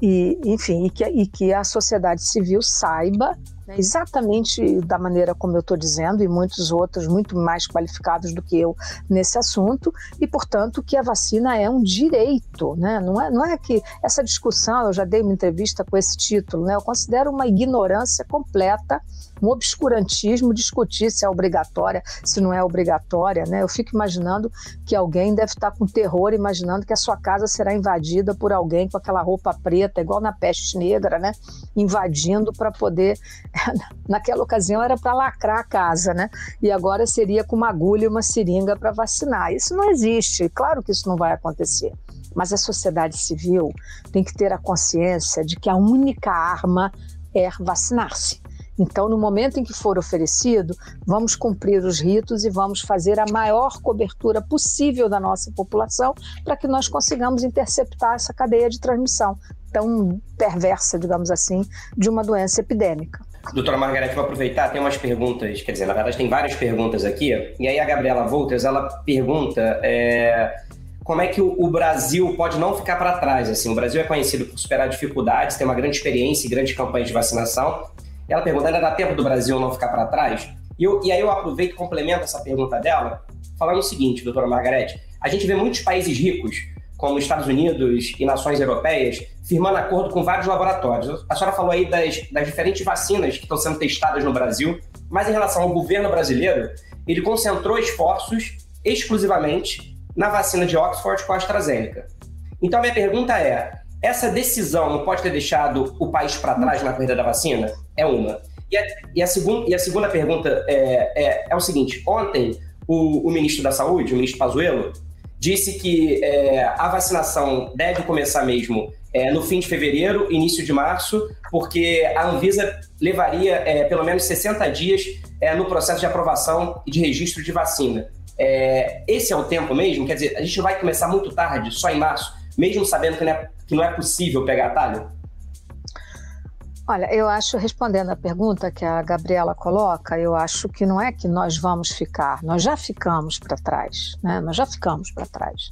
e, enfim, e que, e que a sociedade civil saiba exatamente da maneira como eu estou dizendo, e muitos outros muito mais qualificados do que eu nesse assunto, e portanto que a vacina é um direito, né? não, é, não é que essa discussão, eu já dei uma entrevista com esse título, né? eu considero uma ignorância completa um obscurantismo discutir se é obrigatória, se não é obrigatória, né? Eu fico imaginando que alguém deve estar com terror, imaginando que a sua casa será invadida por alguém com aquela roupa preta, igual na peste negra, né? Invadindo para poder. Naquela ocasião era para lacrar a casa, né? E agora seria com uma agulha e uma seringa para vacinar. Isso não existe. Claro que isso não vai acontecer. Mas a sociedade civil tem que ter a consciência de que a única arma é vacinar-se. Então, no momento em que for oferecido, vamos cumprir os ritos e vamos fazer a maior cobertura possível da nossa população para que nós consigamos interceptar essa cadeia de transmissão tão perversa, digamos assim, de uma doença epidêmica. Doutora Margarete, vou aproveitar, tem umas perguntas, quer dizer, na verdade tem várias perguntas aqui, e aí a Gabriela Volters, ela pergunta é, como é que o, Brasil pode não ficar para trás, assim, o Brasil é conhecido por superar dificuldades, tem uma grande experiência e grande campanha de vacinação, ela pergunta: ainda dá tempo do Brasil não ficar para trás? E, eu, e aí eu aproveito e complemento essa pergunta dela, falando o seguinte, doutora Margarete: a gente vê muitos países ricos, como Estados Unidos e nações europeias, firmando acordo com vários laboratórios. A senhora falou aí das, das diferentes vacinas que estão sendo testadas no Brasil, mas em relação ao governo brasileiro, ele concentrou esforços exclusivamente na vacina de Oxford com a AstraZeneca. Então a minha pergunta é: essa decisão não pode ter deixado o país para trás na corrida da vacina? É uma. E a, e a, segun, e a segunda pergunta é, é, é, o seguinte: ontem, o, o, ministro da Saúde, o ministro Pazuello, disse que é, a vacinação deve começar mesmo é, no fim de fevereiro, início de março, porque a Anvisa levaria é, pelo menos 60 dias é, no processo de aprovação e de registro de vacina. esse é o tempo mesmo? Quer dizer, a gente vai começar muito tarde, só em março, mesmo sabendo que não é que não é possível pegar atalho? Olha, eu acho, respondendo a pergunta que a Gabriela coloca, eu acho que não é que nós vamos ficar, nós já ficamos para trás, né? Nós já ficamos para trás.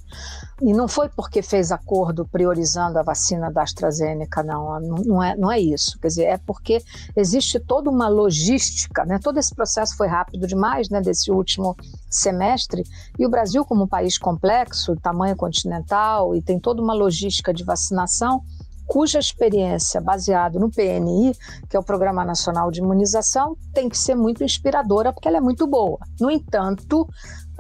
E não foi porque fez acordo priorizando a vacina da AstraZeneca, não, não é, não é isso. Quer dizer, é porque existe toda uma logística, né? Todo esse processo foi rápido demais, né? Desse último semestre. E o Brasil, como um país complexo, tamanho continental, e tem toda uma logística de vacinação cuja experiência baseada no PNI, que é o Programa Nacional de Imunização, tem que ser muito inspiradora porque ela é muito boa. No entanto,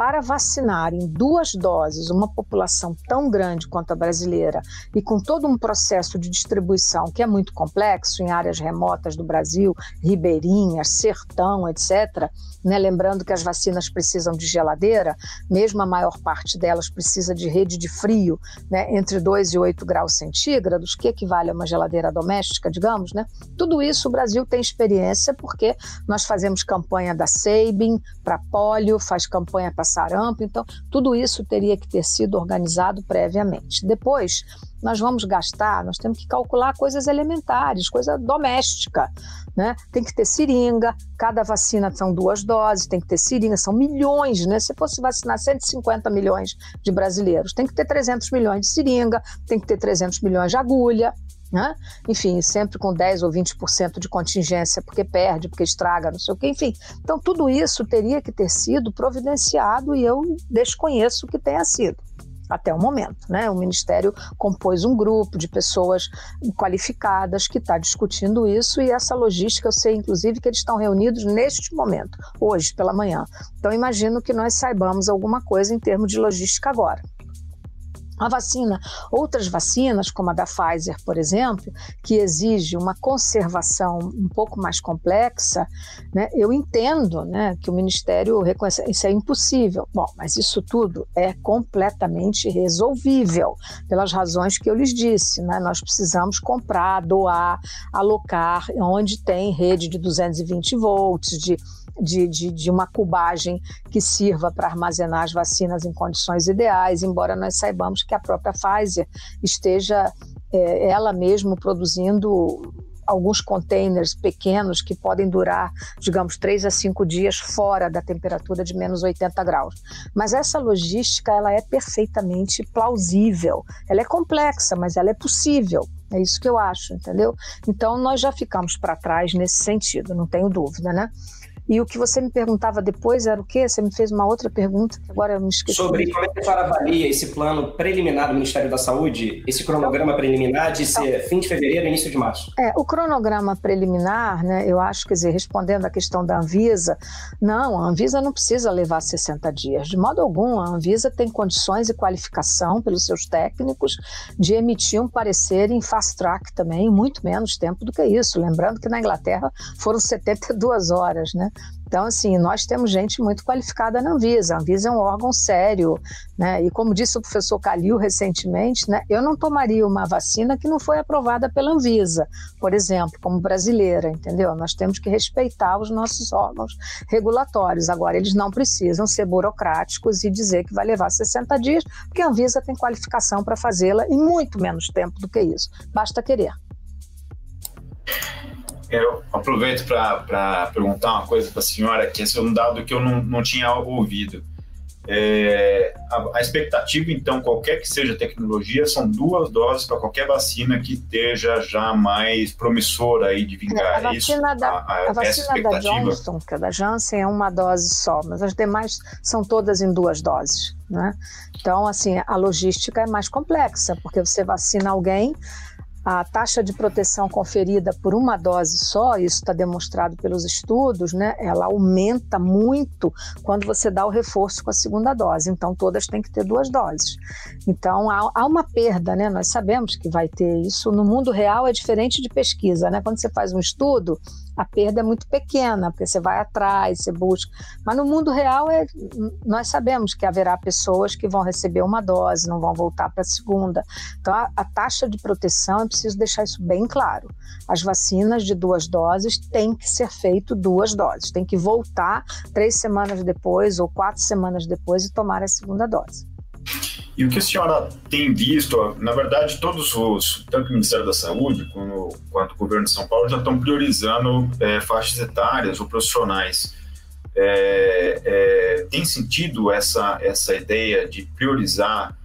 para vacinar em duas doses uma população tão grande quanto a brasileira e com todo um processo de distribuição que é muito complexo em áreas remotas do Brasil, ribeirinhas, sertão, etc., né? lembrando que as vacinas precisam de geladeira, mesmo a maior parte delas precisa de rede de frio né? entre 2 e 8 graus centígrados, que equivale a uma geladeira doméstica, digamos. Né? Tudo isso o Brasil tem experiência porque nós fazemos campanha da Sabin para polio, faz campanha para sarampo. Então, tudo isso teria que ter sido organizado previamente. Depois, nós vamos gastar, nós temos que calcular coisas elementares, coisa doméstica. Né? Tem que ter seringa, cada vacina são duas doses, tem que ter seringa, são milhões, né? Se fosse vacinar 150 milhões de brasileiros, tem que ter 300 milhões de seringa, tem que ter 300 milhões de agulha, né? Enfim, sempre com 10 ou 20% de contingência, porque perde, porque estraga, não sei o quê, enfim. Então, tudo isso teria que ter sido providenciado e eu desconheço que tenha sido até o momento. Né? O Ministério compôs um grupo de pessoas qualificadas que está discutindo isso e essa logística, eu sei inclusive que eles estão reunidos neste momento, hoje pela manhã. Então, imagino que nós saibamos alguma coisa em termos de logística agora. A vacina, outras vacinas, como a da Pfizer, por exemplo, que exige uma conservação um pouco mais complexa, né, eu entendo né, que o Ministério reconhece isso é impossível. Bom, mas isso tudo é completamente resolvível, pelas razões que eu lhes disse. Né? Nós precisamos comprar, doar, alocar onde tem rede de 220 volts, de de, de, de uma cubagem que sirva para armazenar as vacinas em condições ideais, embora nós saibamos que a própria Pfizer esteja é, ela mesma produzindo alguns containers pequenos que podem durar, digamos, três a cinco dias fora da temperatura de menos 80 graus. Mas essa logística ela é perfeitamente plausível. Ela é complexa, mas ela é possível. É isso que eu acho, entendeu? Então nós já ficamos para trás nesse sentido, não tenho dúvida, né? E o que você me perguntava depois era o quê? Você me fez uma outra pergunta que agora eu me esqueci. Sobre como é que a senhora avalia esse plano preliminar do Ministério da Saúde, esse cronograma preliminar de ser então, fim de fevereiro início de março? É, o cronograma preliminar, né, eu acho, quer dizer, respondendo à questão da Anvisa, não, a Anvisa não precisa levar 60 dias. De modo algum, a Anvisa tem condições e qualificação pelos seus técnicos de emitir um parecer em fast track também, muito menos tempo do que isso. Lembrando que na Inglaterra foram 72 horas, né? Então, assim, nós temos gente muito qualificada na Anvisa. A Anvisa é um órgão sério, né? E como disse o professor Calil recentemente, né? Eu não tomaria uma vacina que não foi aprovada pela Anvisa, por exemplo, como brasileira, entendeu? Nós temos que respeitar os nossos órgãos regulatórios. Agora, eles não precisam ser burocráticos e dizer que vai levar 60 dias, porque a Anvisa tem qualificação para fazê-la em muito menos tempo do que isso. Basta querer. Eu aproveito para perguntar uma coisa para a senhora, que esse é um dado que eu não, não tinha ouvido. É, a, a, expectativa, então, qualquer que seja a tecnologia, são duas doses para qualquer vacina que esteja já mais promissora aí de vingar. A vacina isso, da, a, a vacina da Johnson, que é da Janssen, é uma dose só, mas as demais são todas em duas doses. Né? Então, assim, a logística é mais complexa, porque você vacina alguém a taxa de proteção conferida por uma dose só, isso está demonstrado pelos estudos, né? Ela aumenta muito quando você dá o reforço com a segunda dose. Então, todas têm que ter duas doses. Então, há, há uma perda, né? Nós sabemos que vai ter isso. No mundo real é diferente de pesquisa, né? Quando você faz um estudo, a perda é muito pequena, porque você vai atrás, você busca. Mas no mundo real, é, nós sabemos que haverá pessoas que vão receber uma dose, não vão voltar para a segunda. Então, a, a, taxa de proteção, é preciso deixar isso bem claro. As vacinas de duas doses têm que ser feito duas doses, tem que voltar três semanas depois ou quatro semanas depois e tomar a segunda dose. E o que a senhora tem visto, na verdade, todos os, tanto o Ministério da Saúde quanto, quanto o governo de São Paulo já estão priorizando é, faixas etárias ou profissionais. É, é, tem sentido essa, essa ideia de priorizar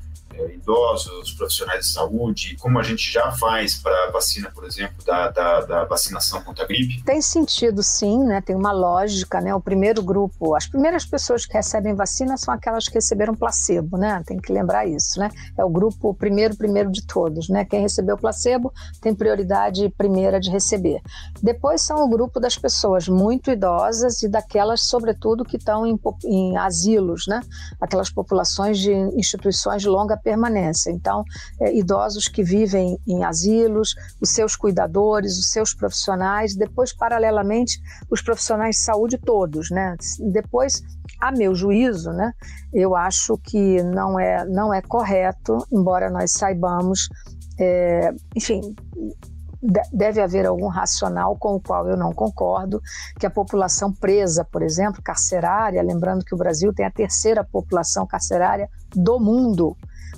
idosos, profissionais de saúde, como a gente já faz para a vacina, por exemplo, da, da, da, vacinação contra a gripe? Tem sentido, sim, né? tem uma lógica. Né? O primeiro grupo, as primeiras pessoas que recebem vacina são aquelas que receberam placebo, né? tem que lembrar isso. Né? É o grupo primeiro, primeiro de todos. Né? Quem recebeu placebo tem prioridade primeira de receber. Depois são o grupo das pessoas muito idosas e daquelas, sobretudo, que estão em, em asilos, né? aquelas populações de instituições de longa permanência. Então, é, idosos que vivem em asilos, os seus cuidadores, os seus profissionais, depois, paralelamente, os profissionais de saúde todos, né? Depois, a meu juízo, né, eu acho que não é, não é correto, embora nós saibamos, é, enfim, deve haver algum racional com o qual eu não concordo, que a população presa, por exemplo, carcerária, lembrando que o Brasil tem a terceira população carcerária do mundo,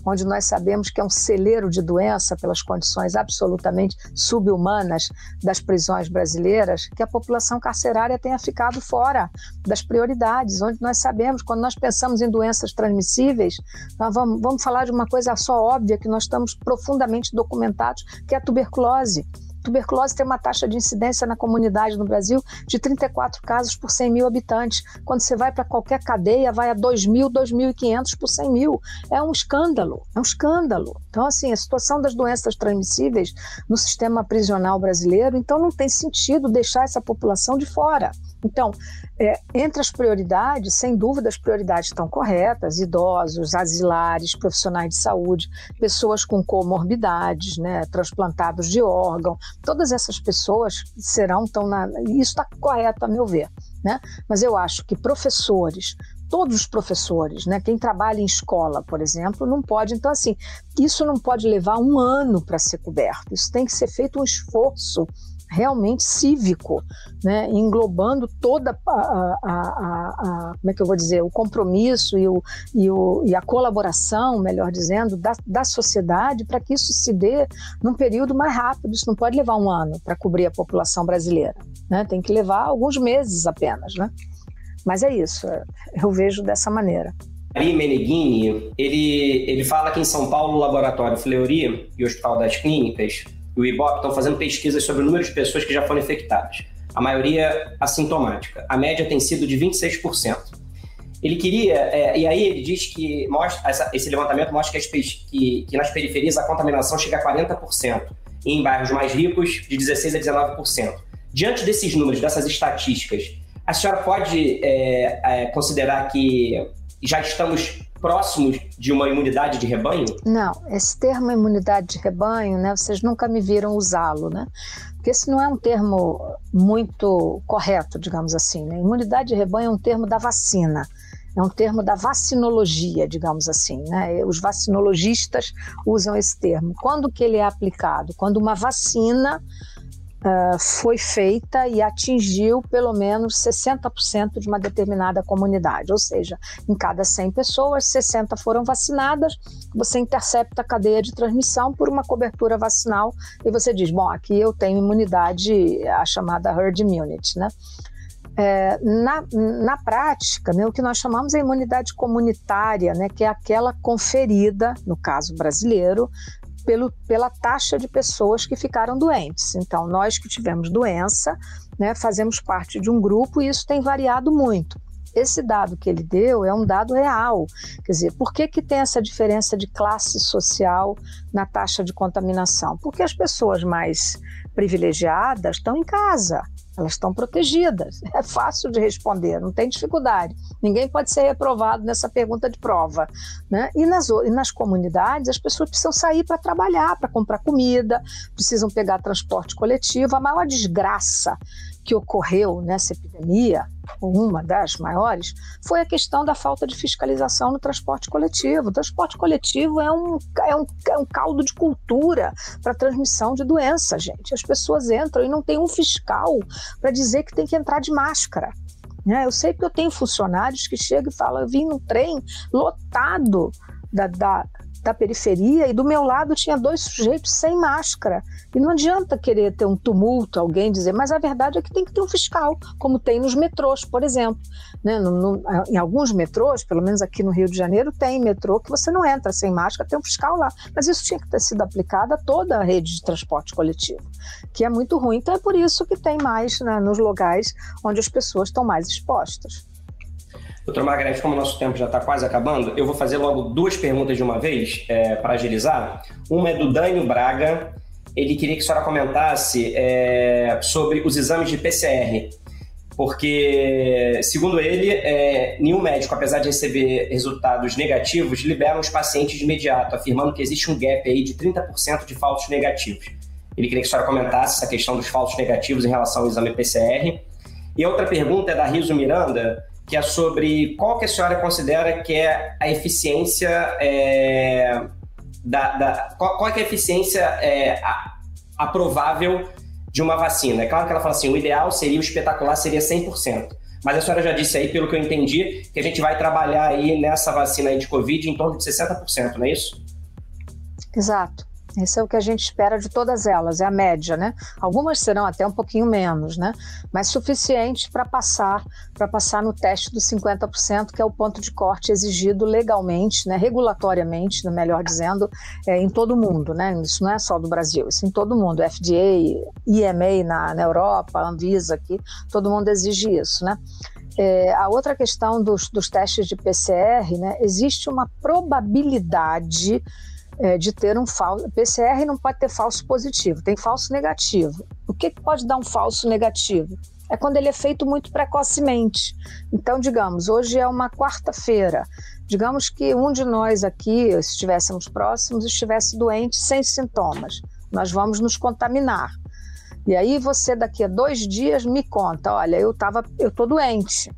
onde nós sabemos que é um celeiro de doença pelas condições absolutamente subhumanas das prisões brasileiras, que a população carcerária tenha ficado fora das prioridades, onde nós sabemos, quando nós pensamos em doenças transmissíveis, nós vamos, vamos falar de uma coisa só óbvia que nós estamos profundamente documentados, que é a tuberculose tuberculose tem uma taxa de incidência na comunidade no Brasil de 34 casos por 100 mil habitantes. Quando você vai para qualquer cadeia, vai a 2.000, 2.500 por 100 mil. É um escândalo, é um escândalo. Então, assim, a situação das doenças transmissíveis no sistema prisional brasileiro, então não tem sentido deixar essa população de fora. Então, é, entre as prioridades, sem dúvida, as prioridades estão corretas: idosos, asilares, profissionais de saúde, pessoas com comorbidades, né, transplantados de órgão, todas essas pessoas serão tão na. Isso está correto, a meu ver. Né? Mas eu acho que professores, todos os professores, né? Quem trabalha em escola, por exemplo, não pode. Então, assim, isso não pode levar um ano para ser coberto. Isso tem que ser feito um esforço realmente cívico, né, englobando toda a, a, a, a, como é que eu vou dizer, o compromisso e, o, e, o, e a colaboração, melhor dizendo, da, da sociedade para que isso se dê num período mais rápido. Isso não pode levar um ano para cobrir a população brasileira, né? tem que levar alguns meses apenas. Né? Mas é isso, eu vejo dessa maneira. Ari Meneghini, ele, ele fala que em São Paulo o Laboratório Fleury e o Hospital das Clínicas e o IBOP estão fazendo pesquisas sobre o número de pessoas que já foram infectadas. A maioria assintomática. A média tem sido de 26%. Ele queria, é, e aí ele diz que mostra, essa, esse levantamento mostra que, que, que, nas periferias a contaminação chega a 40%, e em bairros mais ricos, de 16% a 19%. Diante desses números, dessas estatísticas, a senhora pode é, é, considerar que já estamos próximos de uma imunidade de rebanho? Não, esse termo imunidade de rebanho, né, vocês nunca me viram usá-lo, né? Porque esse não é um termo muito correto, digamos assim. Né? Imunidade de rebanho é um termo da vacina, é um termo da vacinologia, digamos assim. Né? Os vacinologistas usam esse termo. Quando que ele é aplicado? Quando uma vacina uh, foi feita e atingiu pelo menos 60% de uma determinada comunidade, ou seja, em cada 100 pessoas, 60 foram vacinadas, você intercepta a cadeia de transmissão por uma cobertura vacinal e você diz, bom, aqui eu tenho imunidade, a chamada herd immunity, né? É, na, na prática, né, o que nós chamamos é imunidade comunitária, né, que é aquela conferida, no caso brasileiro, pelo, pela taxa de pessoas que ficaram doentes. Então, nós que tivemos doença, né, fazemos parte de um grupo e isso tem variado muito. Esse dado que ele deu é um dado real. Quer dizer, por que, que tem essa diferença de classe social na taxa de contaminação? Porque as pessoas mais privilegiadas estão em casa, elas estão protegidas. É fácil de responder, não tem dificuldade. Ninguém pode ser reprovado nessa pergunta de prova. Né? E, nas, e nas comunidades, as pessoas precisam sair para trabalhar, para comprar comida, precisam pegar transporte coletivo. A maior desgraça que ocorreu nessa epidemia, uma das maiores, foi a questão da falta de fiscalização no transporte coletivo. O transporte coletivo é um, é um, é um caldo de cultura para transmissão de doença, gente. As pessoas entram e não tem um fiscal para dizer que tem que entrar de máscara. Né? Eu sei que eu tenho funcionários que chegam e falam: eu vim no trem lotado da, da, da periferia e do meu lado tinha dois sujeitos sem máscara. E não adianta querer ter um tumulto, alguém dizer, mas a verdade é que tem que ter um fiscal, como tem nos metrôs, por exemplo. Né? No, no, em alguns metrôs, pelo menos aqui no Rio de Janeiro, tem metrô que você não entra sem máscara, tem um fiscal lá. Mas isso tinha que ter sido aplicado a toda a rede de transporte coletivo, que é muito ruim. Então é por isso que tem mais né, nos lugares onde as pessoas estão mais expostas. Doutora Margarete, como o nosso tempo já está quase acabando, eu vou fazer logo duas perguntas de uma vez é, para agilizar. Uma é do Dânio Braga. Ele queria que a senhora comentasse é, sobre os exames de PCR. Porque, segundo ele, é, nenhum médico, apesar de receber resultados negativos, libera os pacientes de imediato, afirmando que existe um gap aí de 30% de falsos negativos. Ele queria que a senhora comentasse essa questão dos falsos negativos em relação ao exame PCR. E a outra pergunta é da Riso Miranda, que é sobre qual que a senhora considera que é a eficiência é, da, da qual, qual, é a eficiência é, aprovável de uma vacina. É claro que ela fala assim, o ideal seria, o espetacular seria 100%. Mas a senhora já disse aí, pelo que eu entendi, que a gente vai trabalhar aí nessa vacina aí de Covid em torno de 60%, não é isso? Exato. Isso é o que a gente espera de todas elas, é a média, né? Algumas serão até um pouquinho menos, né? Mas suficiente para passar para passar no teste dos 50%, que é o ponto de corte exigido legalmente, né, regulatoriamente, melhor dizendo, é, em todo o mundo, né? Isso não é só do Brasil, isso em todo o mundo. FDA, EMA na, na Europa, Anvisa aqui, todo mundo exige isso, né? É, a outra questão dos, dos testes de PCR, né? Existe uma probabilidade é, de ter um falso. PCR não pode ter falso positivo, tem falso negativo. O que, que pode dar um falso negativo? É quando ele é feito muito precocemente. Então, digamos, hoje é uma quarta-feira. Digamos que um de nós aqui, se estivéssemos próximos, estivesse doente sem sintomas. Nós vamos nos contaminar. E aí você daqui a dois dias me conta, olha, eu tava, eu tô doente.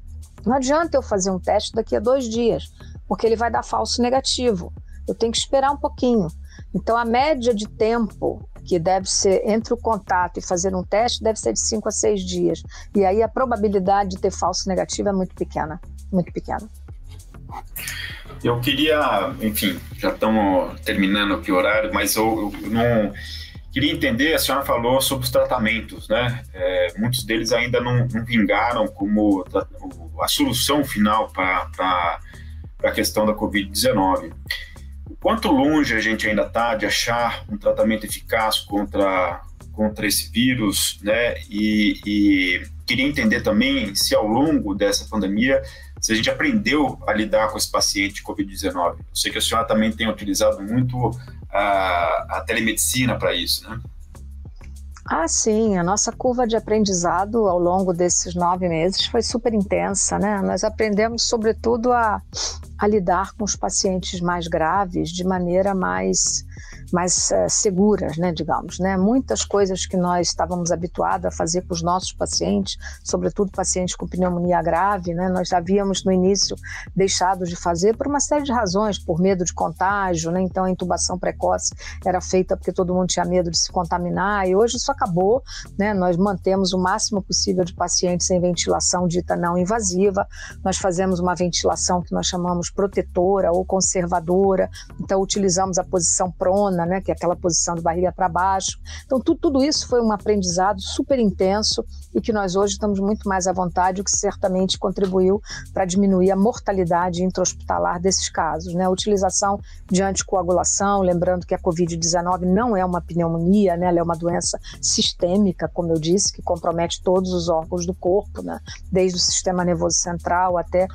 Não adianta eu fazer um teste daqui a dois dias, porque ele vai dar falso negativo eu tenho que esperar um pouquinho. Então, a média de tempo que deve ser entre o contato e fazer um teste deve ser de 5 a 6 dias. E aí a probabilidade de ter falso negativo é muito pequena, muito pequena. Eu queria, enfim, já estamos terminando aqui o horário, mas eu, eu não queria entender, a senhora falou sobre os tratamentos, né? É, muitos deles ainda não, não, vingaram como a solução final para a questão da Covid-19 quanto longe a gente ainda está de achar um tratamento eficaz contra, contra esse vírus, né? E, e, queria entender também se ao longo dessa pandemia, se a gente aprendeu a lidar com esse paciente Covid-19. Eu sei que a senhora também tem utilizado muito a, a telemedicina para isso, né? Ah, sim, a nossa curva de aprendizado ao longo desses nove meses foi super intensa, né? Nós aprendemos, sobretudo, a, a lidar com os pacientes mais graves de maneira mais mais uh, seguras, né, digamos, né? Muitas coisas que nós estávamos habituados a fazer com os nossos pacientes, sobretudo pacientes com pneumonia grave, né? Nós havíamos no início deixado de fazer por uma série de razões, por medo de contágio, né? Então a intubação precoce era feita porque todo mundo tinha medo de se contaminar e hoje isso acabou, né? Nós mantemos o máximo possível de pacientes em ventilação dita não invasiva. Nós fazemos uma ventilação que nós chamamos protetora ou conservadora. Então utilizamos a posição prona né, que é aquela posição de barriga para baixo. Então, tu, tudo isso foi um aprendizado super intenso e que nós hoje estamos muito mais à vontade, o que certamente contribuiu para diminuir a mortalidade intra-hospitalar desses casos. Né? A utilização de anticoagulação, lembrando que a Covid-19 não é uma pneumonia, né? ela é uma doença sistêmica, como eu disse, que compromete todos os órgãos do corpo, né? desde o sistema nervoso central até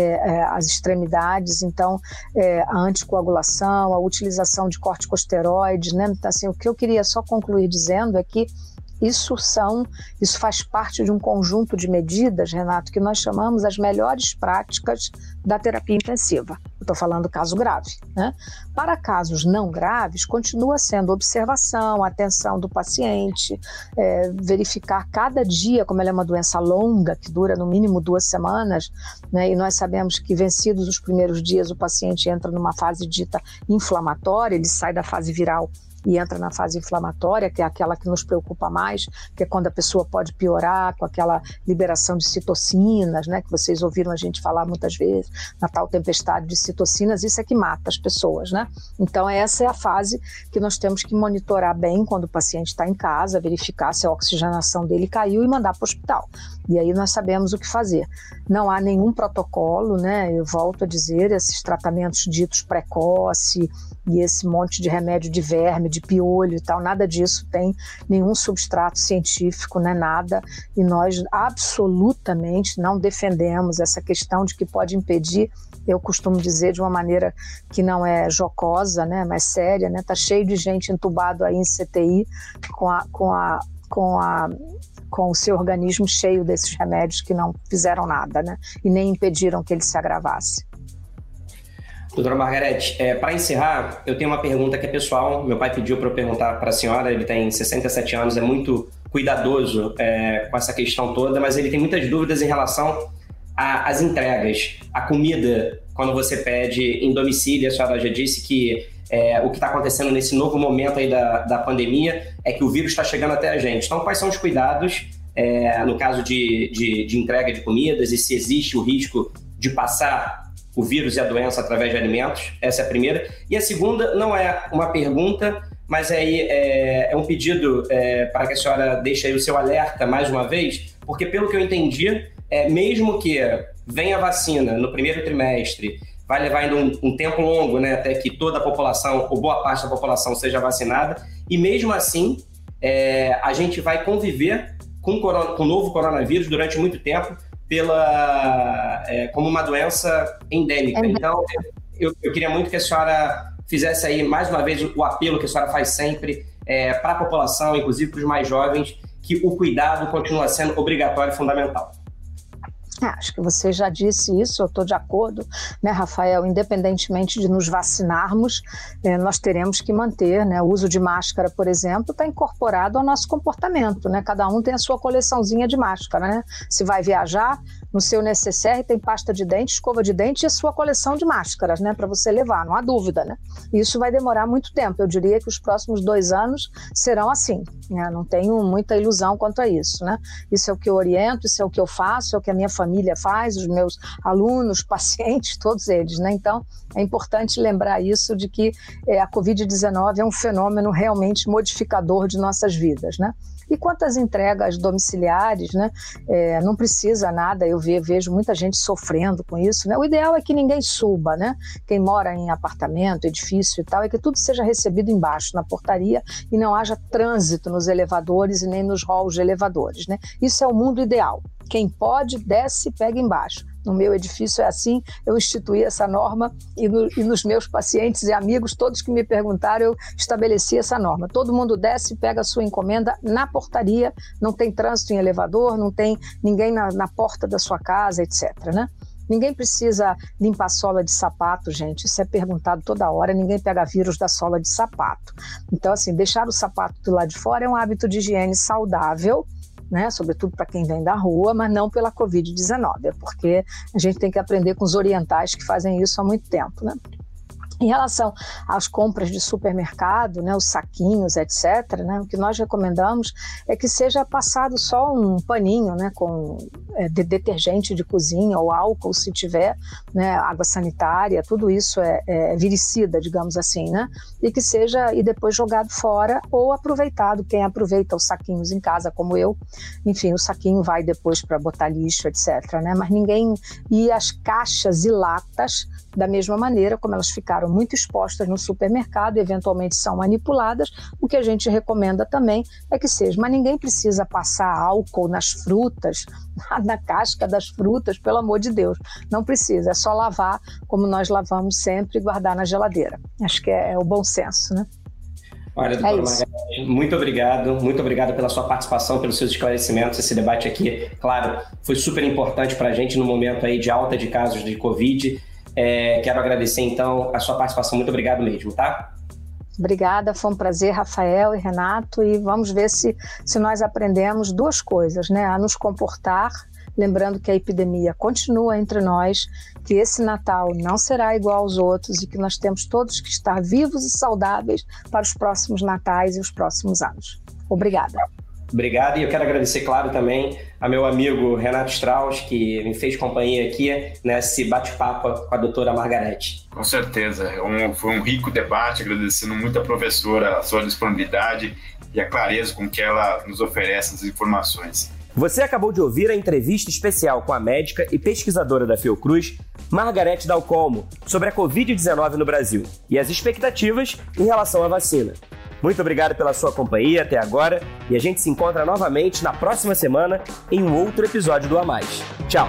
é, é, as extremidades, então é, a anticoagulação, a utilização de corticosteroides, né? Então, assim, o que eu queria só concluir dizendo é que isso são, isso faz parte de um conjunto de medidas, Renato, que nós chamamos as melhores práticas da terapia intensiva. Estou falando caso grave. Né? Para casos não graves, continua sendo observação, atenção do paciente, é, verificar cada dia, como ela é uma doença longa, que dura no mínimo duas semanas, né? e nós sabemos que vencidos os primeiros dias, o paciente entra numa fase dita inflamatória, ele sai da fase viral e entra na fase inflamatória, que é aquela que nos preocupa mais, que é quando a pessoa pode piorar com aquela liberação de citocinas, né, que vocês ouviram a gente falar muitas vezes, na tal tempestade de citocinas, isso é que mata as pessoas, né? Então essa é a fase que nós temos que monitorar bem quando o paciente está em casa, verificar se a oxigenação dele caiu e mandar para o hospital. E aí nós sabemos o que fazer. Não há nenhum protocolo, né? Eu volto a dizer, esses tratamentos ditos precoce e esse monte de remédio de verme, de piolho e tal, nada disso tem nenhum substrato científico, né? Nada. E nós absolutamente não defendemos essa questão de que pode impedir eu costumo dizer de uma maneira que não é jocosa, né, mas séria, né, tá cheio de gente entubado aí em CTI com a, com a, com a com o seu organismo cheio desses remédios que não fizeram nada, né? E nem impediram que ele se agravasse. Doutora Margarete, é, para encerrar, eu tenho uma pergunta que é pessoal. Meu pai pediu para eu perguntar para a senhora. Ele tem 67 anos, é muito cuidadoso é, com essa questão toda, mas ele tem muitas dúvidas em relação às entregas. A comida, quando você pede em domicílio, a senhora já disse que é, o que está acontecendo nesse novo momento aí da, da pandemia é que o vírus está chegando até a gente. Então, quais são os cuidados é, no caso de, de, de entrega de comidas e se existe o risco de passar o vírus e a doença através de alimentos? Essa é a primeira. E a segunda não é uma pergunta, mas é, é, é um pedido é, para que a senhora deixe aí o seu alerta mais uma vez, porque pelo que eu entendi, é, mesmo que venha a vacina no primeiro trimestre vai levar ainda um, um, tempo longo, né, até que toda a população, ou boa parte da população, seja vacinada. E mesmo assim, é, a gente vai conviver com o novo coronavírus durante muito tempo, pela, é, como uma doença endêmica. Então, eu, eu, queria muito que a senhora fizesse aí, mais uma vez, o apelo que a senhora faz sempre é, para a população, inclusive para os mais jovens, que o cuidado continua sendo obrigatório e fundamental. É, acho que você já disse isso, eu estou de acordo, né, Rafael? Independentemente de nos vacinarmos, eh, nós teremos que manter, né? O uso de máscara, por exemplo, está incorporado ao nosso comportamento, né? Cada um tem a sua coleçãozinha de máscara, né? Se vai viajar, no seu necessaire tem pasta de dente, escova de dente e a sua coleção de máscaras, né? Para você levar, não há dúvida, né? Isso vai demorar muito tempo. Eu diria que os próximos dois anos serão assim. Né? Não tenho muita ilusão quanto a isso, né? Isso é o que eu oriento, isso é o que eu faço, é o que a minha família faz, os meus alunos, pacientes, todos eles. Né? Então, é importante lembrar isso de que é, a Covid-19 é um fenômeno realmente modificador de nossas vidas. Né? E quanto às entregas domiciliares, né, é, não precisa nada, eu vejo muita gente sofrendo com isso. Né? O ideal é que ninguém suba, né? Quem mora em apartamento, edifício e tal, é que tudo seja recebido embaixo, na portaria, e não haja trânsito nos elevadores e nem nos halls de elevadores. Né? Isso é o mundo ideal. Quem pode, desce e pega embaixo. No meu edifício é assim, eu instituí essa norma e, no, e, nos meus pacientes e amigos, todos que me perguntaram, eu estabeleci essa norma. Todo mundo desce e pega a sua encomenda na portaria, não tem trânsito em elevador, não tem ninguém na, na porta da sua casa, etc. Né? Ninguém precisa limpar sola de sapato, gente. Isso é perguntado toda hora. Ninguém pega vírus da sola de sapato. Então, assim, deixar o sapato do lado de fora é um hábito de higiene saudável né, sobretudo para quem vem da rua, mas não pela Covid-19, é porque a gente tem que aprender com os orientais que fazem isso há muito tempo. Né? Em relação às compras de supermercado, né, os saquinhos, etc., né, o que nós recomendamos é que seja passado só um paninho né, com é, de detergente de cozinha ou álcool, se tiver, né, água sanitária, tudo isso é, é viricida, digamos assim, né, e que seja e depois jogado fora ou aproveitado. Quem aproveita os saquinhos em casa, como eu, enfim, o saquinho vai depois para botar lixo, etc., né, mas ninguém. E as caixas e latas da mesma maneira como elas ficaram muito expostas no supermercado e eventualmente são manipuladas, o que a gente recomenda também é que seja. Mas ninguém precisa passar álcool nas frutas, na casca das frutas, pelo amor de Deus. Não precisa, é só lavar como nós lavamos sempre e guardar na geladeira. Acho que é, é o bom senso, né? Olha, doutora é Margarete, muito obrigado, muito obrigado pela sua participação, pelos seus esclarecimentos. Esse debate aqui, claro, foi super importante para a gente no momento aí de alta de casos de Covid é, quero agradecer, então, a sua participação. Muito obrigado mesmo, tá? Obrigada, foi um prazer, Rafael e Renato, e vamos ver se, se nós aprendemos duas coisas, né? A nos comportar, lembrando que a epidemia continua entre nós, que esse Natal não será igual aos outros e que nós temos todos que estar vivos e saudáveis para os próximos natais e os próximos anos. Obrigada. Obrigado, e eu quero agradecer, claro, também a meu amigo Renato Strauss, que me fez companhia aqui nesse bate-papo com a doutora Margarete. Com certeza, é um, foi um rico debate, agradecendo muito a professora a sua disponibilidade e a clareza com que ela nos oferece as informações. Você acabou de ouvir a entrevista especial com a médica e pesquisadora da Fiocruz, Margarete Dalcomo, sobre a Covid-19 no Brasil e as expectativas em relação à vacina. Muito obrigado pela sua companhia até agora e a gente se encontra novamente na próxima semana em um outro episódio do A Mais. Tchau!